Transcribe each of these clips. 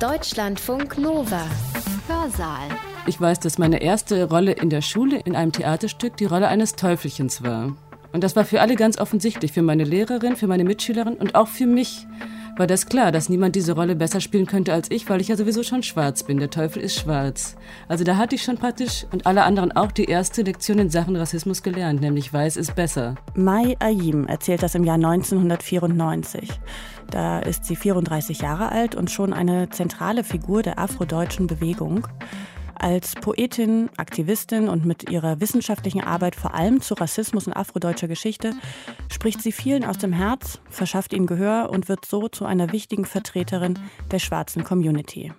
Deutschlandfunk Nova. Hörsaal. Ich weiß, dass meine erste Rolle in der Schule in einem Theaterstück die Rolle eines Teufelchens war. Und das war für alle ganz offensichtlich, für meine Lehrerin, für meine Mitschülerin und auch für mich war das klar, dass niemand diese Rolle besser spielen könnte als ich, weil ich ja sowieso schon schwarz bin. Der Teufel ist schwarz. Also da hatte ich schon praktisch und alle anderen auch die erste Lektion in Sachen Rassismus gelernt, nämlich weiß ist besser. Mai Ayim erzählt das im Jahr 1994. Da ist sie 34 Jahre alt und schon eine zentrale Figur der afrodeutschen Bewegung. Als Poetin, Aktivistin und mit ihrer wissenschaftlichen Arbeit vor allem zu Rassismus und afrodeutscher Geschichte spricht sie vielen aus dem Herz, verschafft ihnen Gehör und wird so zu einer wichtigen Vertreterin der schwarzen Community.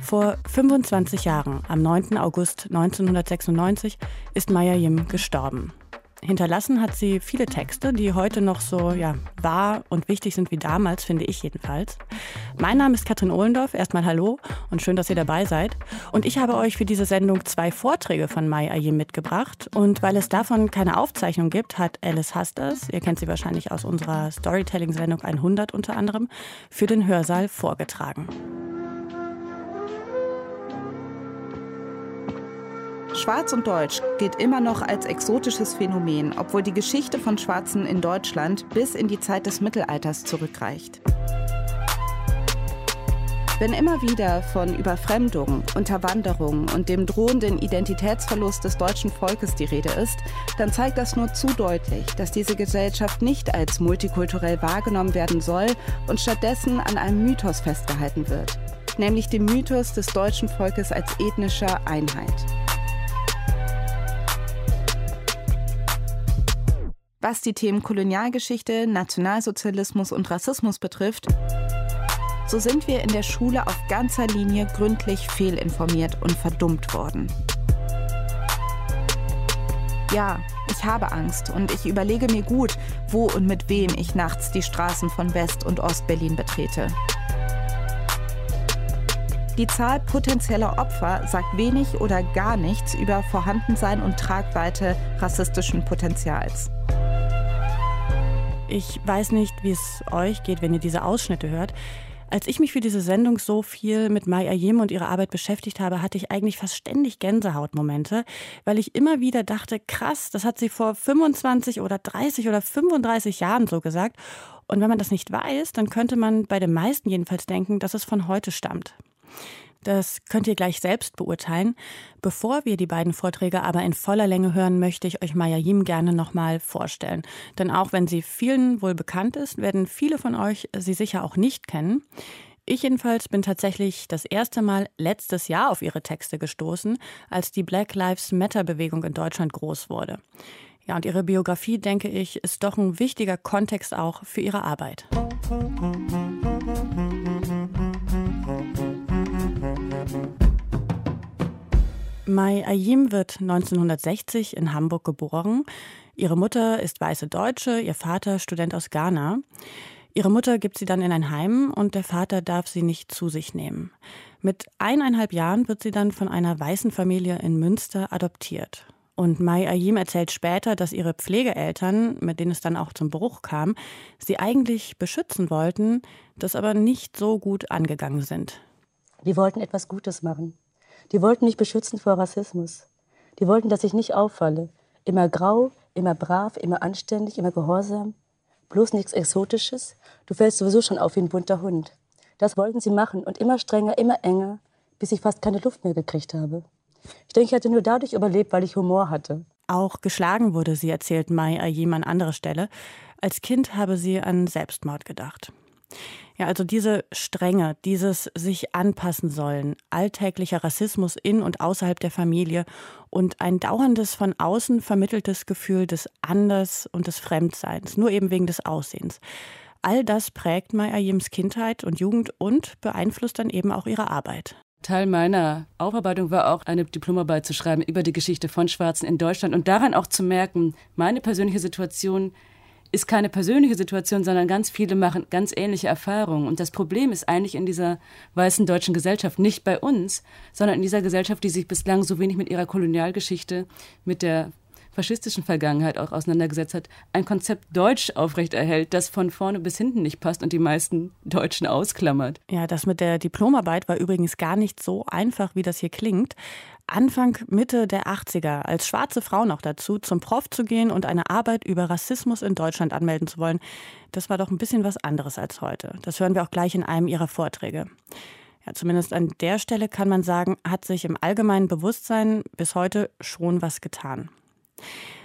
Vor 25 Jahren, am 9. August 1996, ist Maya Yim gestorben. Hinterlassen hat sie viele Texte, die heute noch so ja, wahr und wichtig sind wie damals, finde ich jedenfalls. Mein Name ist Katrin Ohlendorf. Erstmal hallo und schön, dass ihr dabei seid. Und ich habe euch für diese Sendung zwei Vorträge von Mai Ayim mitgebracht. Und weil es davon keine Aufzeichnung gibt, hat Alice Hasters, ihr kennt sie wahrscheinlich aus unserer Storytelling-Sendung 100 unter anderem, für den Hörsaal vorgetragen. Schwarz und Deutsch gilt immer noch als exotisches Phänomen, obwohl die Geschichte von Schwarzen in Deutschland bis in die Zeit des Mittelalters zurückreicht. Wenn immer wieder von Überfremdung, Unterwanderung und dem drohenden Identitätsverlust des deutschen Volkes die Rede ist, dann zeigt das nur zu deutlich, dass diese Gesellschaft nicht als multikulturell wahrgenommen werden soll und stattdessen an einem Mythos festgehalten wird, nämlich dem Mythos des deutschen Volkes als ethnischer Einheit. Was die Themen Kolonialgeschichte, Nationalsozialismus und Rassismus betrifft, so sind wir in der Schule auf ganzer Linie gründlich fehlinformiert und verdummt worden. Ja, ich habe Angst und ich überlege mir gut, wo und mit wem ich nachts die Straßen von West- und Ostberlin betrete. Die Zahl potenzieller Opfer sagt wenig oder gar nichts über Vorhandensein und Tragweite rassistischen Potenzials. Ich weiß nicht, wie es euch geht, wenn ihr diese Ausschnitte hört. Als ich mich für diese Sendung so viel mit Mai Ayim und ihrer Arbeit beschäftigt habe, hatte ich eigentlich fast ständig Gänsehautmomente, weil ich immer wieder dachte, krass, das hat sie vor 25 oder 30 oder 35 Jahren so gesagt. Und wenn man das nicht weiß, dann könnte man bei den meisten jedenfalls denken, dass es von heute stammt. Das könnt ihr gleich selbst beurteilen. Bevor wir die beiden Vorträge aber in voller Länge hören, möchte ich euch Maya Yim gerne nochmal vorstellen. Denn auch wenn sie vielen wohl bekannt ist, werden viele von euch sie sicher auch nicht kennen. Ich jedenfalls bin tatsächlich das erste Mal letztes Jahr auf ihre Texte gestoßen, als die Black Lives Matter Bewegung in Deutschland groß wurde. Ja, und ihre Biografie, denke ich, ist doch ein wichtiger Kontext auch für ihre Arbeit. Mai Ayim wird 1960 in Hamburg geboren. Ihre Mutter ist weiße Deutsche, ihr Vater Student aus Ghana. Ihre Mutter gibt sie dann in ein Heim und der Vater darf sie nicht zu sich nehmen. Mit eineinhalb Jahren wird sie dann von einer weißen Familie in Münster adoptiert. Und Mai Ayim erzählt später, dass ihre Pflegeeltern, mit denen es dann auch zum Bruch kam, sie eigentlich beschützen wollten, das aber nicht so gut angegangen sind. Die wollten etwas Gutes machen. Die wollten mich beschützen vor Rassismus. Die wollten, dass ich nicht auffalle. Immer grau, immer brav, immer anständig, immer gehorsam. Bloß nichts Exotisches. Du fällst sowieso schon auf wie ein bunter Hund. Das wollten sie machen und immer strenger, immer enger, bis ich fast keine Luft mehr gekriegt habe. Ich denke, ich hatte nur dadurch überlebt, weil ich Humor hatte. Auch geschlagen wurde sie, erzählt Mai Ayim an anderer Stelle. Als Kind habe sie an Selbstmord gedacht. Ja, also diese Strenge, dieses sich anpassen sollen, alltäglicher Rassismus in und außerhalb der Familie und ein dauerndes von außen vermitteltes Gefühl des Anders und des Fremdseins, nur eben wegen des Aussehens. All das prägt Mayayims Kindheit und Jugend und beeinflusst dann eben auch ihre Arbeit. Teil meiner Aufarbeitung war auch, eine Diplomarbeit zu schreiben über die Geschichte von Schwarzen in Deutschland und daran auch zu merken, meine persönliche Situation ist keine persönliche Situation, sondern ganz viele machen ganz ähnliche Erfahrungen. Und das Problem ist eigentlich in dieser weißen deutschen Gesellschaft, nicht bei uns, sondern in dieser Gesellschaft, die sich bislang so wenig mit ihrer Kolonialgeschichte, mit der faschistischen Vergangenheit auch auseinandergesetzt hat, ein Konzept Deutsch aufrechterhält, das von vorne bis hinten nicht passt und die meisten Deutschen ausklammert. Ja, das mit der Diplomarbeit war übrigens gar nicht so einfach, wie das hier klingt. Anfang, Mitte der 80er, als schwarze Frau noch dazu, zum Prof zu gehen und eine Arbeit über Rassismus in Deutschland anmelden zu wollen, das war doch ein bisschen was anderes als heute. Das hören wir auch gleich in einem ihrer Vorträge. Ja, zumindest an der Stelle kann man sagen, hat sich im allgemeinen Bewusstsein bis heute schon was getan.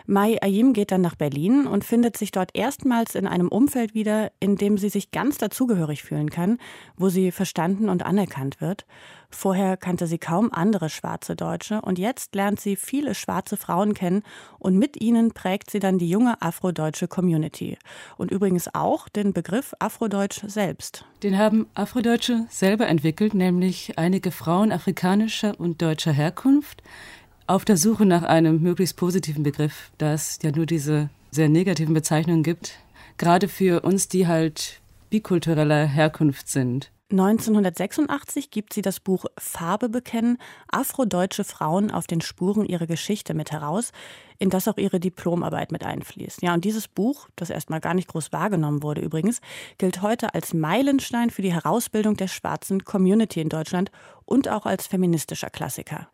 Mai Ayim geht dann nach Berlin und findet sich dort erstmals in einem Umfeld wieder, in dem sie sich ganz dazugehörig fühlen kann, wo sie verstanden und anerkannt wird. Vorher kannte sie kaum andere schwarze Deutsche und jetzt lernt sie viele schwarze Frauen kennen und mit ihnen prägt sie dann die junge afrodeutsche Community. Und übrigens auch den Begriff Afrodeutsch selbst. Den haben Afrodeutsche selber entwickelt, nämlich einige Frauen afrikanischer und deutscher Herkunft, auf der Suche nach einem möglichst positiven Begriff, da es ja nur diese sehr negativen Bezeichnungen gibt, gerade für uns, die halt bikultureller Herkunft sind. 1986 gibt sie das Buch Farbe bekennen, afrodeutsche Frauen auf den Spuren ihrer Geschichte mit heraus, in das auch ihre Diplomarbeit mit einfließt. Ja, und dieses Buch, das erstmal gar nicht groß wahrgenommen wurde übrigens, gilt heute als Meilenstein für die Herausbildung der schwarzen Community in Deutschland und auch als feministischer Klassiker.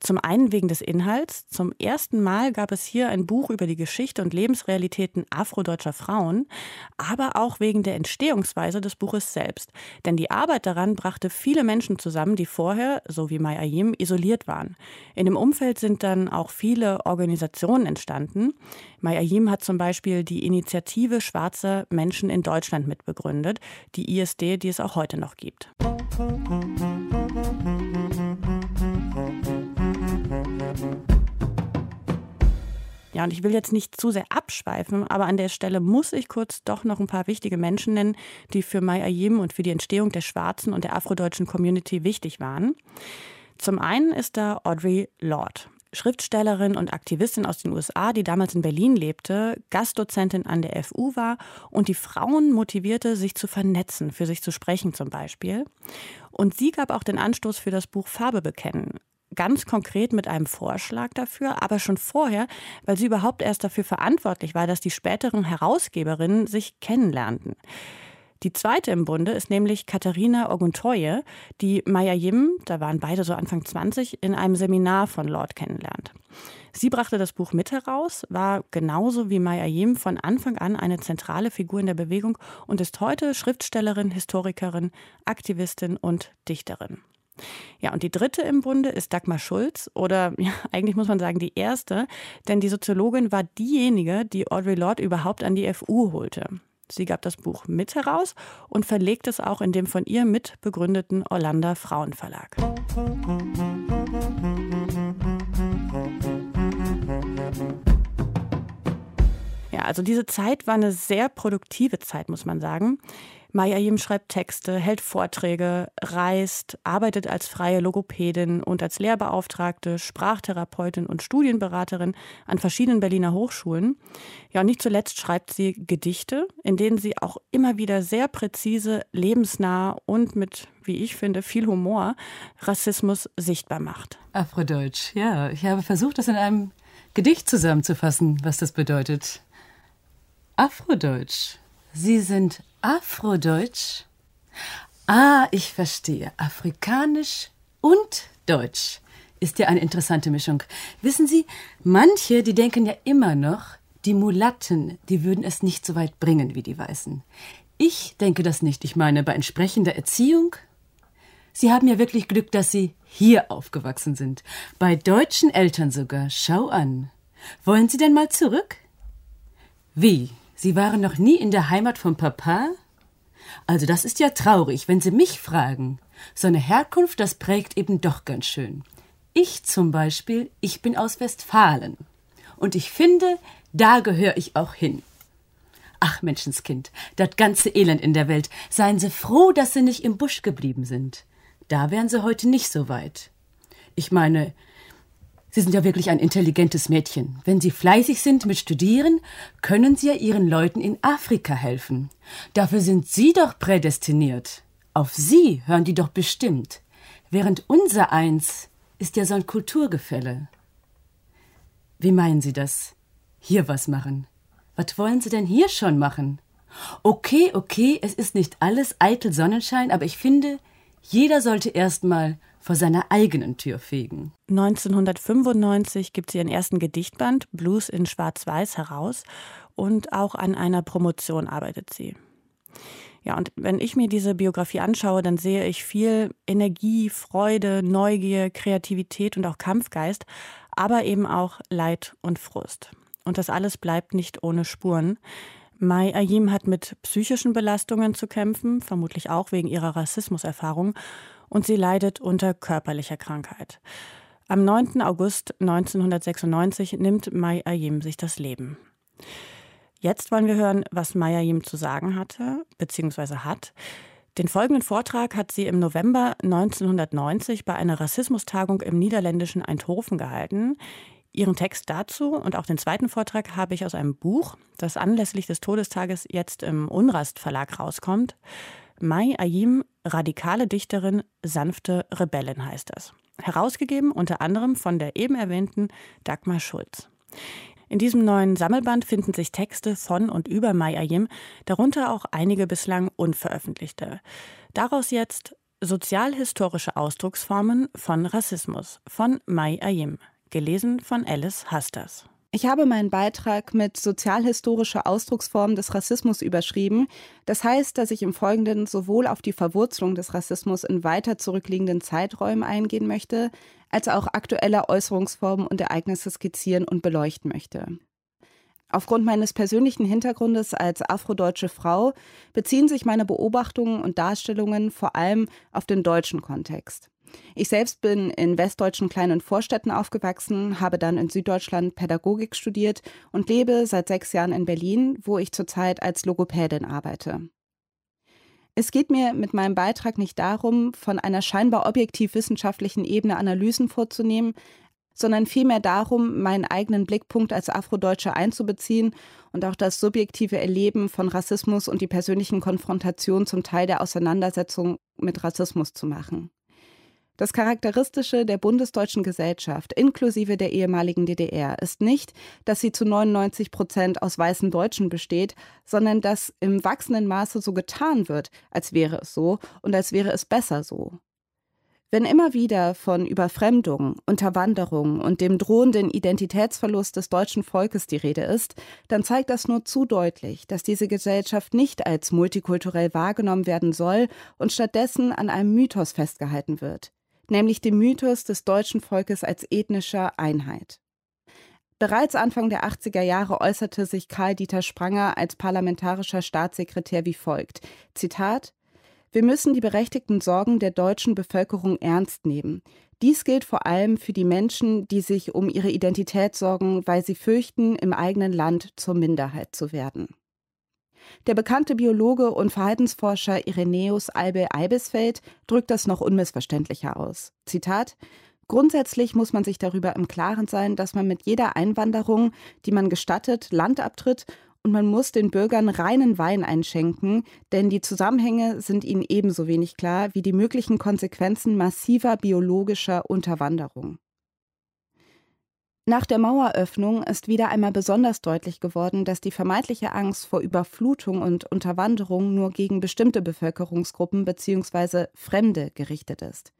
Zum einen wegen des Inhalts. Zum ersten Mal gab es hier ein Buch über die Geschichte und Lebensrealitäten afrodeutscher Frauen, aber auch wegen der Entstehungsweise des Buches selbst. Denn die Arbeit daran brachte viele Menschen zusammen, die vorher, so wie Mai Ayim, isoliert waren. In dem Umfeld sind dann auch viele Organisationen entstanden. Mai Ayim hat zum Beispiel die Initiative Schwarzer Menschen in Deutschland mitbegründet, die ISD, die es auch heute noch gibt. Ja, und ich will jetzt nicht zu sehr abschweifen, aber an der Stelle muss ich kurz doch noch ein paar wichtige Menschen nennen, die für Mai Ayim und für die Entstehung der schwarzen und der afrodeutschen Community wichtig waren. Zum einen ist da Audrey Lorde. Schriftstellerin und Aktivistin aus den USA, die damals in Berlin lebte, Gastdozentin an der FU war und die Frauen motivierte, sich zu vernetzen, für sich zu sprechen zum Beispiel. Und sie gab auch den Anstoß für das Buch Farbe bekennen, ganz konkret mit einem Vorschlag dafür, aber schon vorher, weil sie überhaupt erst dafür verantwortlich war, dass die späteren Herausgeberinnen sich kennenlernten. Die zweite im Bunde ist nämlich Katharina Oguntoye, die Maya Yim, da waren beide so Anfang 20, in einem Seminar von Lord kennenlernt. Sie brachte das Buch mit heraus, war genauso wie Maya Yim von Anfang an eine zentrale Figur in der Bewegung und ist heute Schriftstellerin, Historikerin, Aktivistin und Dichterin. Ja, und die dritte im Bunde ist Dagmar Schulz oder ja, eigentlich muss man sagen die erste, denn die Soziologin war diejenige, die Audre Lorde überhaupt an die FU holte. Sie gab das Buch mit heraus und verlegt es auch in dem von ihr mitbegründeten Orlando Frauenverlag. Ja, also diese Zeit war eine sehr produktive Zeit, muss man sagen. Maya Yim schreibt Texte, hält Vorträge, reist, arbeitet als freie Logopädin und als Lehrbeauftragte, Sprachtherapeutin und Studienberaterin an verschiedenen Berliner Hochschulen. Ja, und nicht zuletzt schreibt sie Gedichte, in denen sie auch immer wieder sehr präzise, lebensnah und mit, wie ich finde, viel Humor Rassismus sichtbar macht. Afrodeutsch, ja. Ich habe versucht, das in einem Gedicht zusammenzufassen, was das bedeutet. Afrodeutsch. Sie sind Afrodeutsch? Ah, ich verstehe. Afrikanisch und Deutsch ist ja eine interessante Mischung. Wissen Sie, manche, die denken ja immer noch, die Mulatten, die würden es nicht so weit bringen wie die Weißen. Ich denke das nicht. Ich meine, bei entsprechender Erziehung. Sie haben ja wirklich Glück, dass Sie hier aufgewachsen sind. Bei deutschen Eltern sogar. Schau an. Wollen Sie denn mal zurück? Wie? Sie waren noch nie in der Heimat von Papa? Also das ist ja traurig, wenn Sie mich fragen. So eine Herkunft, das prägt eben doch ganz schön. Ich zum Beispiel, ich bin aus Westfalen. Und ich finde, da gehöre ich auch hin. Ach, Menschenskind, das ganze Elend in der Welt. Seien Sie froh, dass Sie nicht im Busch geblieben sind. Da wären Sie heute nicht so weit. Ich meine, Sie sind ja wirklich ein intelligentes Mädchen. Wenn Sie fleißig sind mit Studieren, können Sie ja Ihren Leuten in Afrika helfen. Dafür sind Sie doch prädestiniert. Auf Sie hören die doch bestimmt. Während unser eins ist ja so ein Kulturgefälle. Wie meinen Sie das? hier was machen. Was wollen Sie denn hier schon machen? Okay, okay, es ist nicht alles eitel Sonnenschein, aber ich finde, jeder sollte erstmal vor seiner eigenen Tür fegen. 1995 gibt sie ihren ersten Gedichtband Blues in Schwarz-Weiß heraus und auch an einer Promotion arbeitet sie. Ja, und wenn ich mir diese Biografie anschaue, dann sehe ich viel Energie, Freude, Neugier, Kreativität und auch Kampfgeist, aber eben auch Leid und Frust. Und das alles bleibt nicht ohne Spuren. Mai Ayim hat mit psychischen Belastungen zu kämpfen, vermutlich auch wegen ihrer Rassismuserfahrung, und sie leidet unter körperlicher Krankheit. Am 9. August 1996 nimmt Mai Ayim sich das Leben. Jetzt wollen wir hören, was Maya ihm zu sagen hatte, bzw. hat. Den folgenden Vortrag hat sie im November 1990 bei einer Rassismustagung im niederländischen Eindhoven gehalten. Ihren Text dazu und auch den zweiten Vortrag habe ich aus einem Buch, das anlässlich des Todestages jetzt im Unrast Verlag rauskommt. Mai Ayim, radikale Dichterin, sanfte Rebellin heißt es. Herausgegeben unter anderem von der eben erwähnten Dagmar Schulz. In diesem neuen Sammelband finden sich Texte von und über Mai Ayim, darunter auch einige bislang unveröffentlichte. Daraus jetzt Sozialhistorische Ausdrucksformen von Rassismus von Mai Ayim, gelesen von Alice Hasters. Ich habe meinen Beitrag mit sozialhistorische Ausdrucksformen des Rassismus überschrieben. Das heißt, dass ich im Folgenden sowohl auf die Verwurzelung des Rassismus in weiter zurückliegenden Zeiträumen eingehen möchte, als auch aktuelle Äußerungsformen und Ereignisse skizzieren und beleuchten möchte. Aufgrund meines persönlichen Hintergrundes als afrodeutsche Frau beziehen sich meine Beobachtungen und Darstellungen vor allem auf den deutschen Kontext. Ich selbst bin in westdeutschen kleinen Vorstädten aufgewachsen, habe dann in Süddeutschland Pädagogik studiert und lebe seit sechs Jahren in Berlin, wo ich zurzeit als Logopädin arbeite. Es geht mir mit meinem Beitrag nicht darum, von einer scheinbar objektiv wissenschaftlichen Ebene Analysen vorzunehmen, sondern vielmehr darum, meinen eigenen Blickpunkt als Afrodeutsche einzubeziehen und auch das subjektive Erleben von Rassismus und die persönlichen Konfrontationen zum Teil der Auseinandersetzung mit Rassismus zu machen. Das Charakteristische der bundesdeutschen Gesellschaft, inklusive der ehemaligen DDR, ist nicht, dass sie zu 99 Prozent aus weißen Deutschen besteht, sondern dass im wachsenden Maße so getan wird, als wäre es so und als wäre es besser so. Wenn immer wieder von Überfremdung, Unterwanderung und dem drohenden Identitätsverlust des deutschen Volkes die Rede ist, dann zeigt das nur zu deutlich, dass diese Gesellschaft nicht als multikulturell wahrgenommen werden soll und stattdessen an einem Mythos festgehalten wird nämlich dem Mythos des deutschen Volkes als ethnischer Einheit. Bereits Anfang der 80er Jahre äußerte sich Karl-Dieter Spranger als parlamentarischer Staatssekretär wie folgt: Zitat: Wir müssen die berechtigten Sorgen der deutschen Bevölkerung ernst nehmen. Dies gilt vor allem für die Menschen, die sich um ihre Identität sorgen, weil sie fürchten, im eigenen Land zur Minderheit zu werden. Der bekannte Biologe und Verhaltensforscher Irenäus Albe Eibesfeld drückt das noch unmissverständlicher aus. Zitat Grundsätzlich muss man sich darüber im Klaren sein, dass man mit jeder Einwanderung, die man gestattet, Land abtritt und man muss den Bürgern reinen Wein einschenken, denn die Zusammenhänge sind ihnen ebenso wenig klar wie die möglichen Konsequenzen massiver biologischer Unterwanderung. Nach der Maueröffnung ist wieder einmal besonders deutlich geworden, dass die vermeintliche Angst vor Überflutung und Unterwanderung nur gegen bestimmte Bevölkerungsgruppen bzw. Fremde gerichtet ist.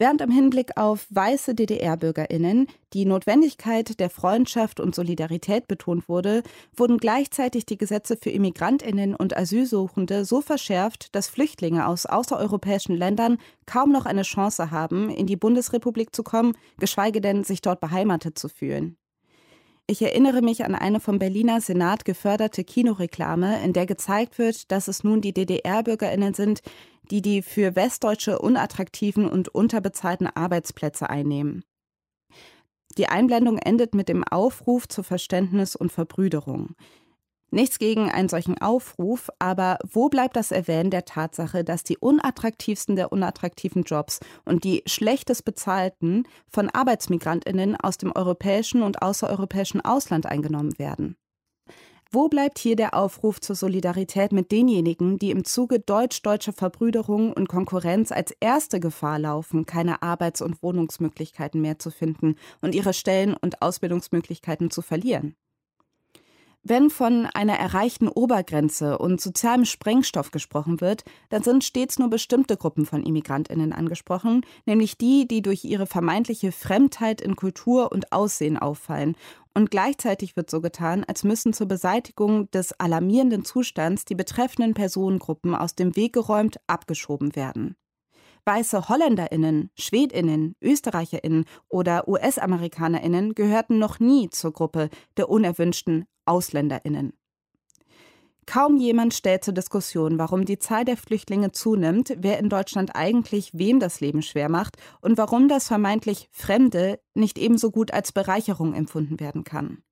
Während im Hinblick auf weiße DDR-Bürgerinnen die Notwendigkeit der Freundschaft und Solidarität betont wurde, wurden gleichzeitig die Gesetze für Immigrantinnen und Asylsuchende so verschärft, dass Flüchtlinge aus außereuropäischen Ländern kaum noch eine Chance haben, in die Bundesrepublik zu kommen, geschweige denn sich dort beheimatet zu fühlen. Ich erinnere mich an eine vom Berliner Senat geförderte Kinoreklame, in der gezeigt wird, dass es nun die DDR-Bürgerinnen sind, die die für Westdeutsche unattraktiven und unterbezahlten Arbeitsplätze einnehmen. Die Einblendung endet mit dem Aufruf zu Verständnis und Verbrüderung. Nichts gegen einen solchen Aufruf, aber wo bleibt das Erwähnen der Tatsache, dass die unattraktivsten der unattraktiven Jobs und die schlechtest bezahlten von Arbeitsmigrantinnen aus dem europäischen und außereuropäischen Ausland eingenommen werden? Wo bleibt hier der Aufruf zur Solidarität mit denjenigen, die im Zuge deutsch-deutscher Verbrüderung und Konkurrenz als erste Gefahr laufen, keine Arbeits- und Wohnungsmöglichkeiten mehr zu finden und ihre Stellen und Ausbildungsmöglichkeiten zu verlieren? Wenn von einer erreichten Obergrenze und sozialem Sprengstoff gesprochen wird, dann sind stets nur bestimmte Gruppen von Immigrantinnen angesprochen, nämlich die, die durch ihre vermeintliche Fremdheit in Kultur und Aussehen auffallen. Und gleichzeitig wird so getan, als müssen zur Beseitigung des alarmierenden Zustands die betreffenden Personengruppen aus dem Weg geräumt, abgeschoben werden. Weiße Holländerinnen, Schwedinnen, Österreicherinnen oder US-Amerikanerinnen gehörten noch nie zur Gruppe der unerwünschten Ausländerinnen. Kaum jemand stellt zur Diskussion, warum die Zahl der Flüchtlinge zunimmt, wer in Deutschland eigentlich wem das Leben schwer macht und warum das vermeintlich Fremde nicht ebenso gut als Bereicherung empfunden werden kann.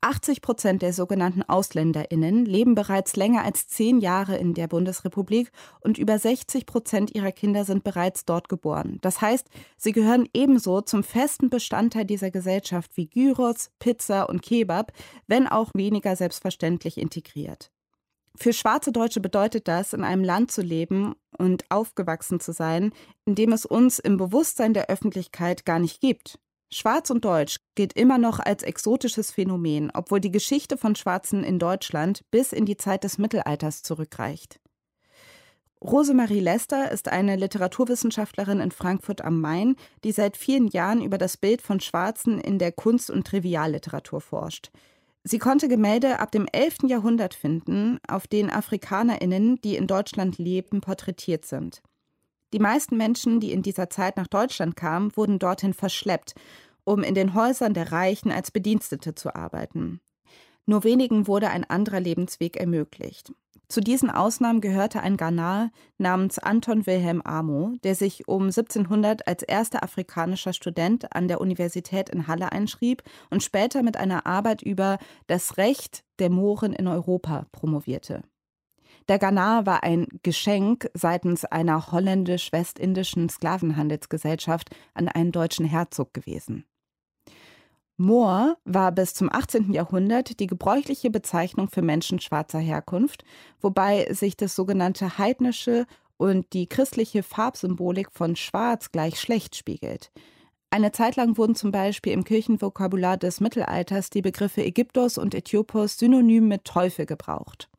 80 Prozent der sogenannten AusländerInnen leben bereits länger als zehn Jahre in der Bundesrepublik und über 60 Prozent ihrer Kinder sind bereits dort geboren. Das heißt, sie gehören ebenso zum festen Bestandteil dieser Gesellschaft wie Gyros, Pizza und Kebab, wenn auch weniger selbstverständlich integriert. Für schwarze Deutsche bedeutet das, in einem Land zu leben und aufgewachsen zu sein, in dem es uns im Bewusstsein der Öffentlichkeit gar nicht gibt. Schwarz und Deutsch gilt immer noch als exotisches Phänomen, obwohl die Geschichte von Schwarzen in Deutschland bis in die Zeit des Mittelalters zurückreicht. Rosemarie Lester ist eine Literaturwissenschaftlerin in Frankfurt am Main, die seit vielen Jahren über das Bild von Schwarzen in der Kunst- und Trivialliteratur forscht. Sie konnte Gemälde ab dem 11. Jahrhundert finden, auf denen Afrikanerinnen, die in Deutschland leben, porträtiert sind. Die meisten Menschen, die in dieser Zeit nach Deutschland kamen, wurden dorthin verschleppt, um in den Häusern der Reichen als Bedienstete zu arbeiten. Nur wenigen wurde ein anderer Lebensweg ermöglicht. Zu diesen Ausnahmen gehörte ein Ghanaer namens Anton Wilhelm Amo, der sich um 1700 als erster afrikanischer Student an der Universität in Halle einschrieb und später mit einer Arbeit über das Recht der Mohren in Europa promovierte. Der Ghana war ein Geschenk seitens einer holländisch-westindischen Sklavenhandelsgesellschaft an einen deutschen Herzog gewesen. Moor war bis zum 18. Jahrhundert die gebräuchliche Bezeichnung für Menschen schwarzer Herkunft, wobei sich das sogenannte heidnische und die christliche Farbsymbolik von Schwarz gleich schlecht spiegelt. Eine Zeit lang wurden zum Beispiel im Kirchenvokabular des Mittelalters die Begriffe Ägyptos und Äthiopos synonym mit Teufel gebraucht.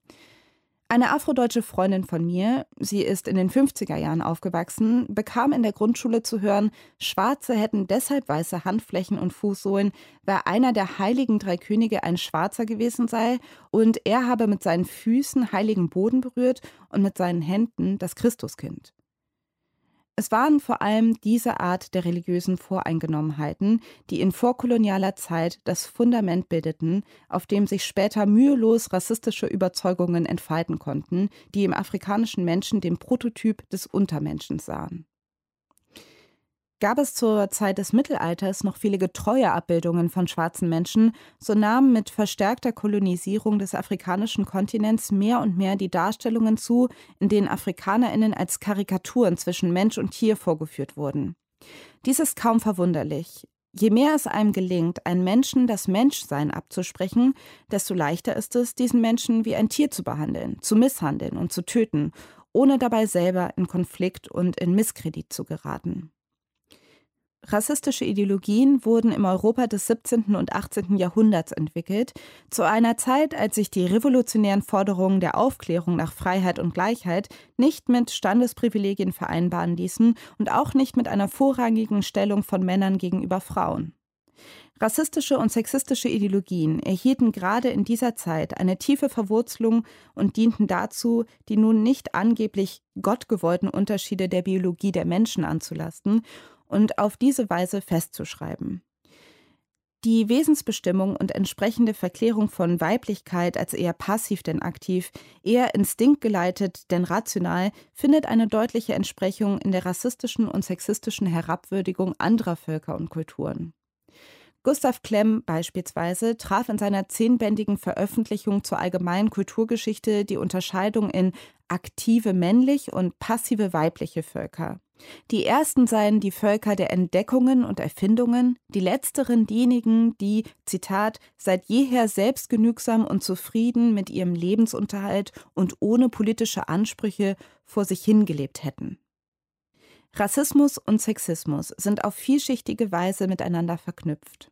Eine afrodeutsche Freundin von mir, sie ist in den 50er Jahren aufgewachsen, bekam in der Grundschule zu hören, Schwarze hätten deshalb weiße Handflächen und Fußsohlen, weil einer der heiligen drei Könige ein Schwarzer gewesen sei und er habe mit seinen Füßen heiligen Boden berührt und mit seinen Händen das Christuskind. Es waren vor allem diese Art der religiösen Voreingenommenheiten, die in vorkolonialer Zeit das Fundament bildeten, auf dem sich später mühelos rassistische Überzeugungen entfalten konnten, die im afrikanischen Menschen den Prototyp des Untermenschen sahen. Gab es zur Zeit des Mittelalters noch viele getreue Abbildungen von schwarzen Menschen, so nahmen mit verstärkter Kolonisierung des afrikanischen Kontinents mehr und mehr die Darstellungen zu, in denen Afrikanerinnen als Karikaturen zwischen Mensch und Tier vorgeführt wurden. Dies ist kaum verwunderlich. Je mehr es einem gelingt, einen Menschen das Menschsein abzusprechen, desto leichter ist es, diesen Menschen wie ein Tier zu behandeln, zu misshandeln und zu töten, ohne dabei selber in Konflikt und in Misskredit zu geraten. Rassistische Ideologien wurden im Europa des 17. und 18. Jahrhunderts entwickelt, zu einer Zeit, als sich die revolutionären Forderungen der Aufklärung nach Freiheit und Gleichheit nicht mit Standesprivilegien vereinbaren ließen und auch nicht mit einer vorrangigen Stellung von Männern gegenüber Frauen. Rassistische und sexistische Ideologien erhielten gerade in dieser Zeit eine tiefe Verwurzelung und dienten dazu, die nun nicht angeblich gottgewollten Unterschiede der Biologie der Menschen anzulasten und auf diese Weise festzuschreiben. Die Wesensbestimmung und entsprechende Verklärung von Weiblichkeit als eher passiv denn aktiv, eher instinktgeleitet denn rational, findet eine deutliche Entsprechung in der rassistischen und sexistischen Herabwürdigung anderer Völker und Kulturen. Gustav Klemm beispielsweise traf in seiner zehnbändigen Veröffentlichung zur allgemeinen Kulturgeschichte die Unterscheidung in aktive männlich und passive weibliche Völker. Die ersten seien die Völker der Entdeckungen und Erfindungen, die letzteren diejenigen, die, Zitat, seit jeher selbstgenügsam und zufrieden mit ihrem Lebensunterhalt und ohne politische Ansprüche vor sich hingelebt hätten. Rassismus und Sexismus sind auf vielschichtige Weise miteinander verknüpft.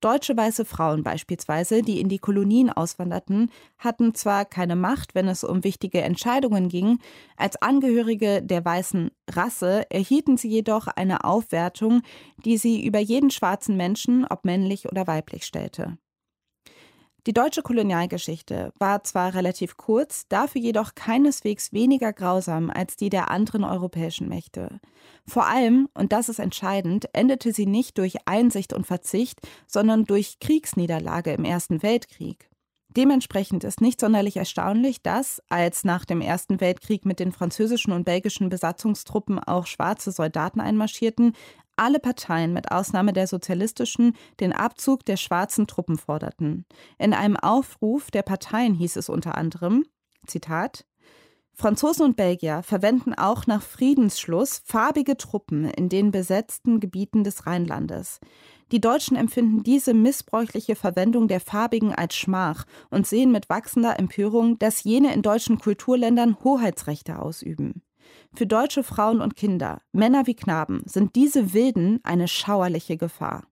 Deutsche weiße Frauen beispielsweise, die in die Kolonien auswanderten, hatten zwar keine Macht, wenn es um wichtige Entscheidungen ging, als Angehörige der weißen Rasse erhielten sie jedoch eine Aufwertung, die sie über jeden schwarzen Menschen, ob männlich oder weiblich, stellte. Die deutsche Kolonialgeschichte war zwar relativ kurz, dafür jedoch keineswegs weniger grausam als die der anderen europäischen Mächte. Vor allem, und das ist entscheidend, endete sie nicht durch Einsicht und Verzicht, sondern durch Kriegsniederlage im Ersten Weltkrieg. Dementsprechend ist nicht sonderlich erstaunlich, dass, als nach dem Ersten Weltkrieg mit den französischen und belgischen Besatzungstruppen auch schwarze Soldaten einmarschierten, alle Parteien mit Ausnahme der sozialistischen den Abzug der schwarzen Truppen forderten. In einem Aufruf der Parteien hieß es unter anderem, Zitat, Franzosen und Belgier verwenden auch nach Friedensschluss farbige Truppen in den besetzten Gebieten des Rheinlandes. Die Deutschen empfinden diese missbräuchliche Verwendung der Farbigen als Schmach und sehen mit wachsender Empörung, dass jene in deutschen Kulturländern Hoheitsrechte ausüben. Für deutsche Frauen und Kinder, Männer wie Knaben, sind diese Wilden eine schauerliche Gefahr.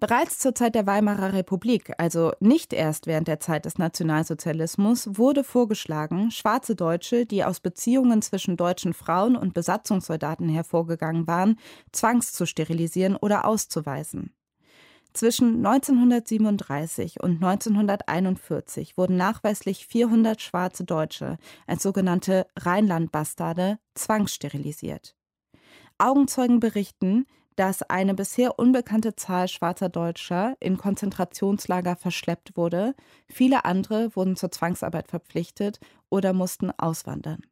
Bereits zur Zeit der Weimarer Republik, also nicht erst während der Zeit des Nationalsozialismus, wurde vorgeschlagen, schwarze Deutsche, die aus Beziehungen zwischen deutschen Frauen und Besatzungssoldaten hervorgegangen waren, zwangs zu sterilisieren oder auszuweisen. Zwischen 1937 und 1941 wurden nachweislich 400 schwarze Deutsche als sogenannte Rheinland-Bastarde zwangssterilisiert. Augenzeugen berichten, dass eine bisher unbekannte Zahl schwarzer Deutscher in Konzentrationslager verschleppt wurde. Viele andere wurden zur Zwangsarbeit verpflichtet oder mussten auswandern.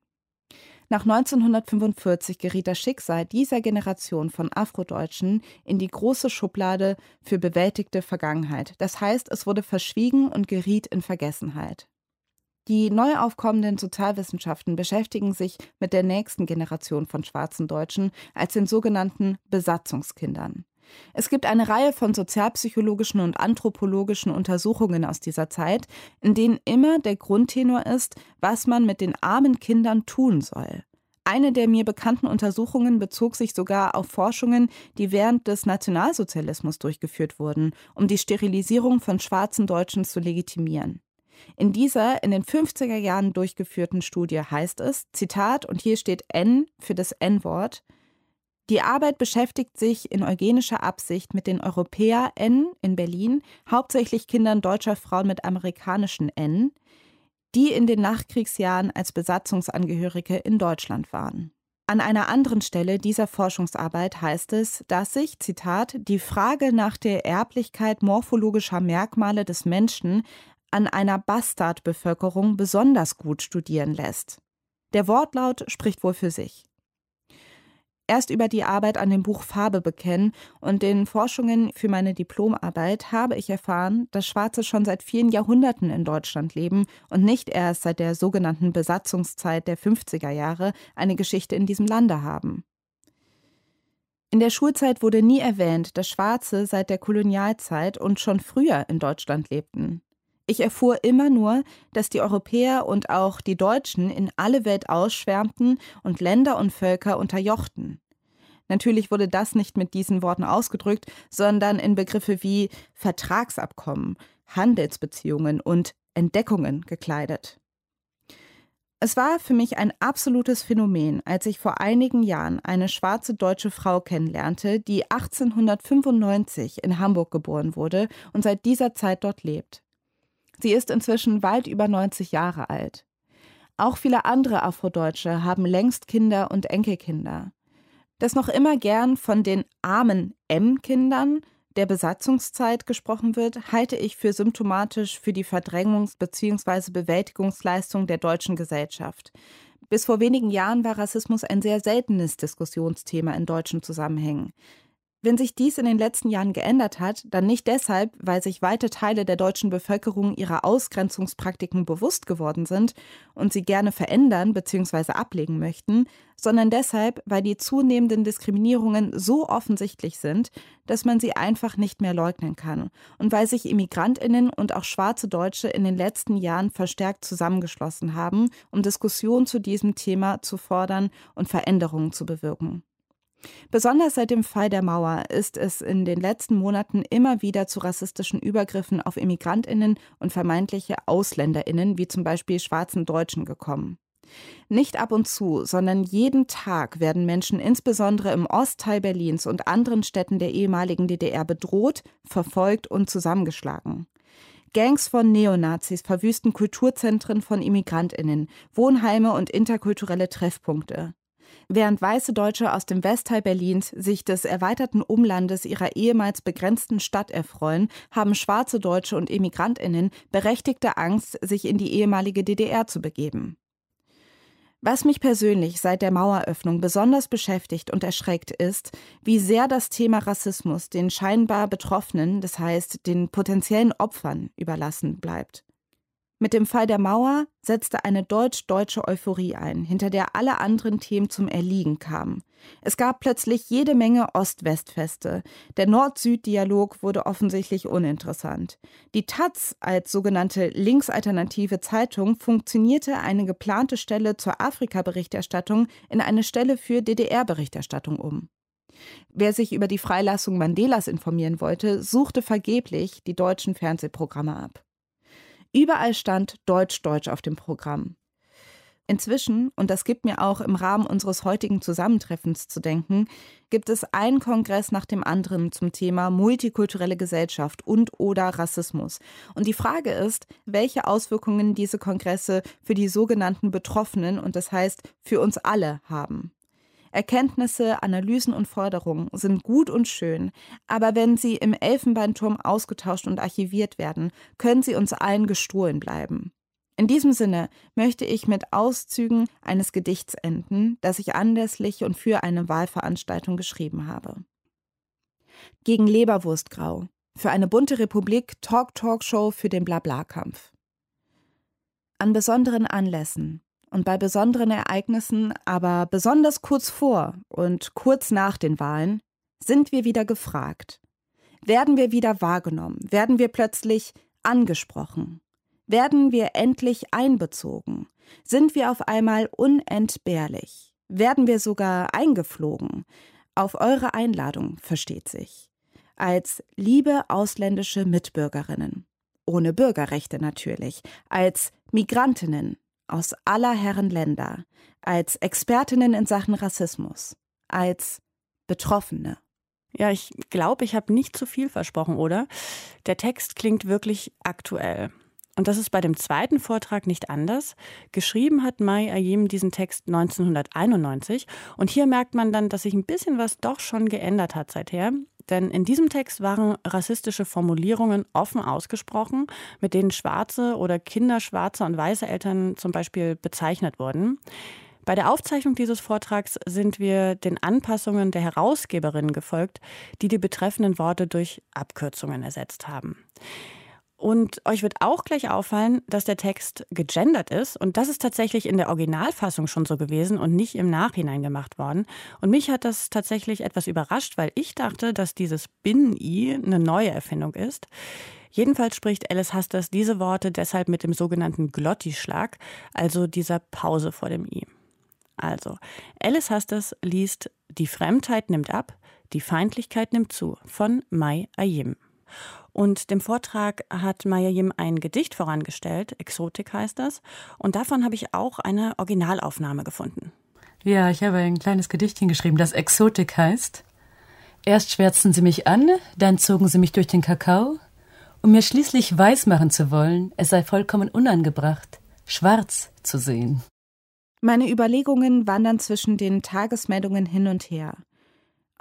Nach 1945 geriet das Schicksal dieser Generation von Afrodeutschen in die große Schublade für bewältigte Vergangenheit. Das heißt, es wurde verschwiegen und geriet in Vergessenheit. Die neu aufkommenden Sozialwissenschaften beschäftigen sich mit der nächsten Generation von schwarzen Deutschen als den sogenannten Besatzungskindern. Es gibt eine Reihe von sozialpsychologischen und anthropologischen Untersuchungen aus dieser Zeit, in denen immer der Grundtenor ist, was man mit den armen Kindern tun soll. Eine der mir bekannten Untersuchungen bezog sich sogar auf Forschungen, die während des Nationalsozialismus durchgeführt wurden, um die Sterilisierung von schwarzen Deutschen zu legitimieren. In dieser in den 50er Jahren durchgeführten Studie heißt es, Zitat, und hier steht N für das N-Wort, die Arbeit beschäftigt sich in eugenischer Absicht mit den EuropäerInnen in Berlin, hauptsächlich Kindern deutscher Frauen mit amerikanischen N, die in den Nachkriegsjahren als Besatzungsangehörige in Deutschland waren. An einer anderen Stelle dieser Forschungsarbeit heißt es, dass sich, Zitat, die Frage nach der Erblichkeit morphologischer Merkmale des Menschen an einer Bastardbevölkerung besonders gut studieren lässt. Der Wortlaut spricht wohl für sich erst über die Arbeit an dem Buch Farbe bekennen und den Forschungen für meine Diplomarbeit habe ich erfahren, dass Schwarze schon seit vielen Jahrhunderten in Deutschland leben und nicht erst seit der sogenannten Besatzungszeit der 50er Jahre eine Geschichte in diesem Lande haben. In der Schulzeit wurde nie erwähnt, dass Schwarze seit der Kolonialzeit und schon früher in Deutschland lebten. Ich erfuhr immer nur, dass die Europäer und auch die Deutschen in alle Welt ausschwärmten und Länder und Völker unterjochten. Natürlich wurde das nicht mit diesen Worten ausgedrückt, sondern in Begriffe wie Vertragsabkommen, Handelsbeziehungen und Entdeckungen gekleidet. Es war für mich ein absolutes Phänomen, als ich vor einigen Jahren eine schwarze deutsche Frau kennenlernte, die 1895 in Hamburg geboren wurde und seit dieser Zeit dort lebt. Sie ist inzwischen weit über 90 Jahre alt. Auch viele andere Afrodeutsche haben längst Kinder und Enkelkinder. Dass noch immer gern von den armen M-Kindern der Besatzungszeit gesprochen wird, halte ich für symptomatisch für die Verdrängungs- bzw. Bewältigungsleistung der deutschen Gesellschaft. Bis vor wenigen Jahren war Rassismus ein sehr seltenes Diskussionsthema in deutschen Zusammenhängen. Wenn sich dies in den letzten Jahren geändert hat, dann nicht deshalb, weil sich weite Teile der deutschen Bevölkerung ihrer Ausgrenzungspraktiken bewusst geworden sind und sie gerne verändern bzw. ablegen möchten, sondern deshalb, weil die zunehmenden Diskriminierungen so offensichtlich sind, dass man sie einfach nicht mehr leugnen kann und weil sich Immigrantinnen und auch schwarze Deutsche in den letzten Jahren verstärkt zusammengeschlossen haben, um Diskussionen zu diesem Thema zu fordern und Veränderungen zu bewirken. Besonders seit dem Fall der Mauer ist es in den letzten Monaten immer wieder zu rassistischen Übergriffen auf Immigrantinnen und vermeintliche Ausländerinnen, wie zum Beispiel schwarzen Deutschen, gekommen. Nicht ab und zu, sondern jeden Tag werden Menschen insbesondere im Ostteil Berlins und anderen Städten der ehemaligen DDR bedroht, verfolgt und zusammengeschlagen. Gangs von Neonazis verwüsten Kulturzentren von Immigrantinnen, Wohnheime und interkulturelle Treffpunkte. Während weiße Deutsche aus dem Westteil Berlins sich des erweiterten Umlandes ihrer ehemals begrenzten Stadt erfreuen, haben schwarze Deutsche und Immigrantinnen berechtigte Angst, sich in die ehemalige DDR zu begeben. Was mich persönlich seit der Maueröffnung besonders beschäftigt und erschreckt, ist, wie sehr das Thema Rassismus den scheinbar Betroffenen, das heißt den potenziellen Opfern, überlassen bleibt. Mit dem Fall der Mauer setzte eine deutsch-deutsche Euphorie ein, hinter der alle anderen Themen zum Erliegen kamen. Es gab plötzlich jede Menge Ost-West-Feste. Der Nord-Süd-Dialog wurde offensichtlich uninteressant. Die Taz als sogenannte linksalternative Zeitung funktionierte eine geplante Stelle zur Afrika-Berichterstattung in eine Stelle für DDR-Berichterstattung um. Wer sich über die Freilassung Mandelas informieren wollte, suchte vergeblich die deutschen Fernsehprogramme ab. Überall stand Deutsch-Deutsch auf dem Programm. Inzwischen, und das gibt mir auch im Rahmen unseres heutigen Zusammentreffens zu denken, gibt es einen Kongress nach dem anderen zum Thema multikulturelle Gesellschaft und oder Rassismus. Und die Frage ist, welche Auswirkungen diese Kongresse für die sogenannten Betroffenen und das heißt für uns alle haben. Erkenntnisse, Analysen und Forderungen sind gut und schön, aber wenn sie im Elfenbeinturm ausgetauscht und archiviert werden, können sie uns allen gestohlen bleiben. In diesem Sinne möchte ich mit Auszügen eines Gedichts enden, das ich anlässlich und für eine Wahlveranstaltung geschrieben habe. Gegen Leberwurstgrau. Für eine bunte Republik Talk-Talk-Show für den Blabla-Kampf. An besonderen Anlässen, und bei besonderen Ereignissen, aber besonders kurz vor und kurz nach den Wahlen, sind wir wieder gefragt. Werden wir wieder wahrgenommen? Werden wir plötzlich angesprochen? Werden wir endlich einbezogen? Sind wir auf einmal unentbehrlich? Werden wir sogar eingeflogen? Auf eure Einladung, versteht sich. Als liebe ausländische Mitbürgerinnen. Ohne Bürgerrechte natürlich. Als Migrantinnen, aus aller Herren Länder, als Expertinnen in Sachen Rassismus, als Betroffene. Ja, ich glaube, ich habe nicht zu viel versprochen, oder? Der Text klingt wirklich aktuell. Und das ist bei dem zweiten Vortrag nicht anders. Geschrieben hat Mai Ayim diesen Text 1991. Und hier merkt man dann, dass sich ein bisschen was doch schon geändert hat seither. Denn in diesem Text waren rassistische Formulierungen offen ausgesprochen, mit denen schwarze oder Kinder schwarzer und weißer Eltern zum Beispiel bezeichnet wurden. Bei der Aufzeichnung dieses Vortrags sind wir den Anpassungen der Herausgeberin gefolgt, die die betreffenden Worte durch Abkürzungen ersetzt haben. Und euch wird auch gleich auffallen, dass der Text gegendert ist. Und das ist tatsächlich in der Originalfassung schon so gewesen und nicht im Nachhinein gemacht worden. Und mich hat das tatsächlich etwas überrascht, weil ich dachte, dass dieses Binnen-I eine neue Erfindung ist. Jedenfalls spricht Alice Hasters diese Worte deshalb mit dem sogenannten Glottischlag, also dieser Pause vor dem I. Also, Alice Hasters liest Die Fremdheit nimmt ab, die Feindlichkeit nimmt zu von Mai Ayim. Und dem Vortrag hat Mayayim ein Gedicht vorangestellt, Exotik heißt das. Und davon habe ich auch eine Originalaufnahme gefunden. Ja, ich habe ein kleines Gedichtchen geschrieben, das Exotik heißt. Erst schwärzten sie mich an, dann zogen sie mich durch den Kakao, um mir schließlich weismachen zu wollen, es sei vollkommen unangebracht, schwarz zu sehen. Meine Überlegungen wandern zwischen den Tagesmeldungen hin und her.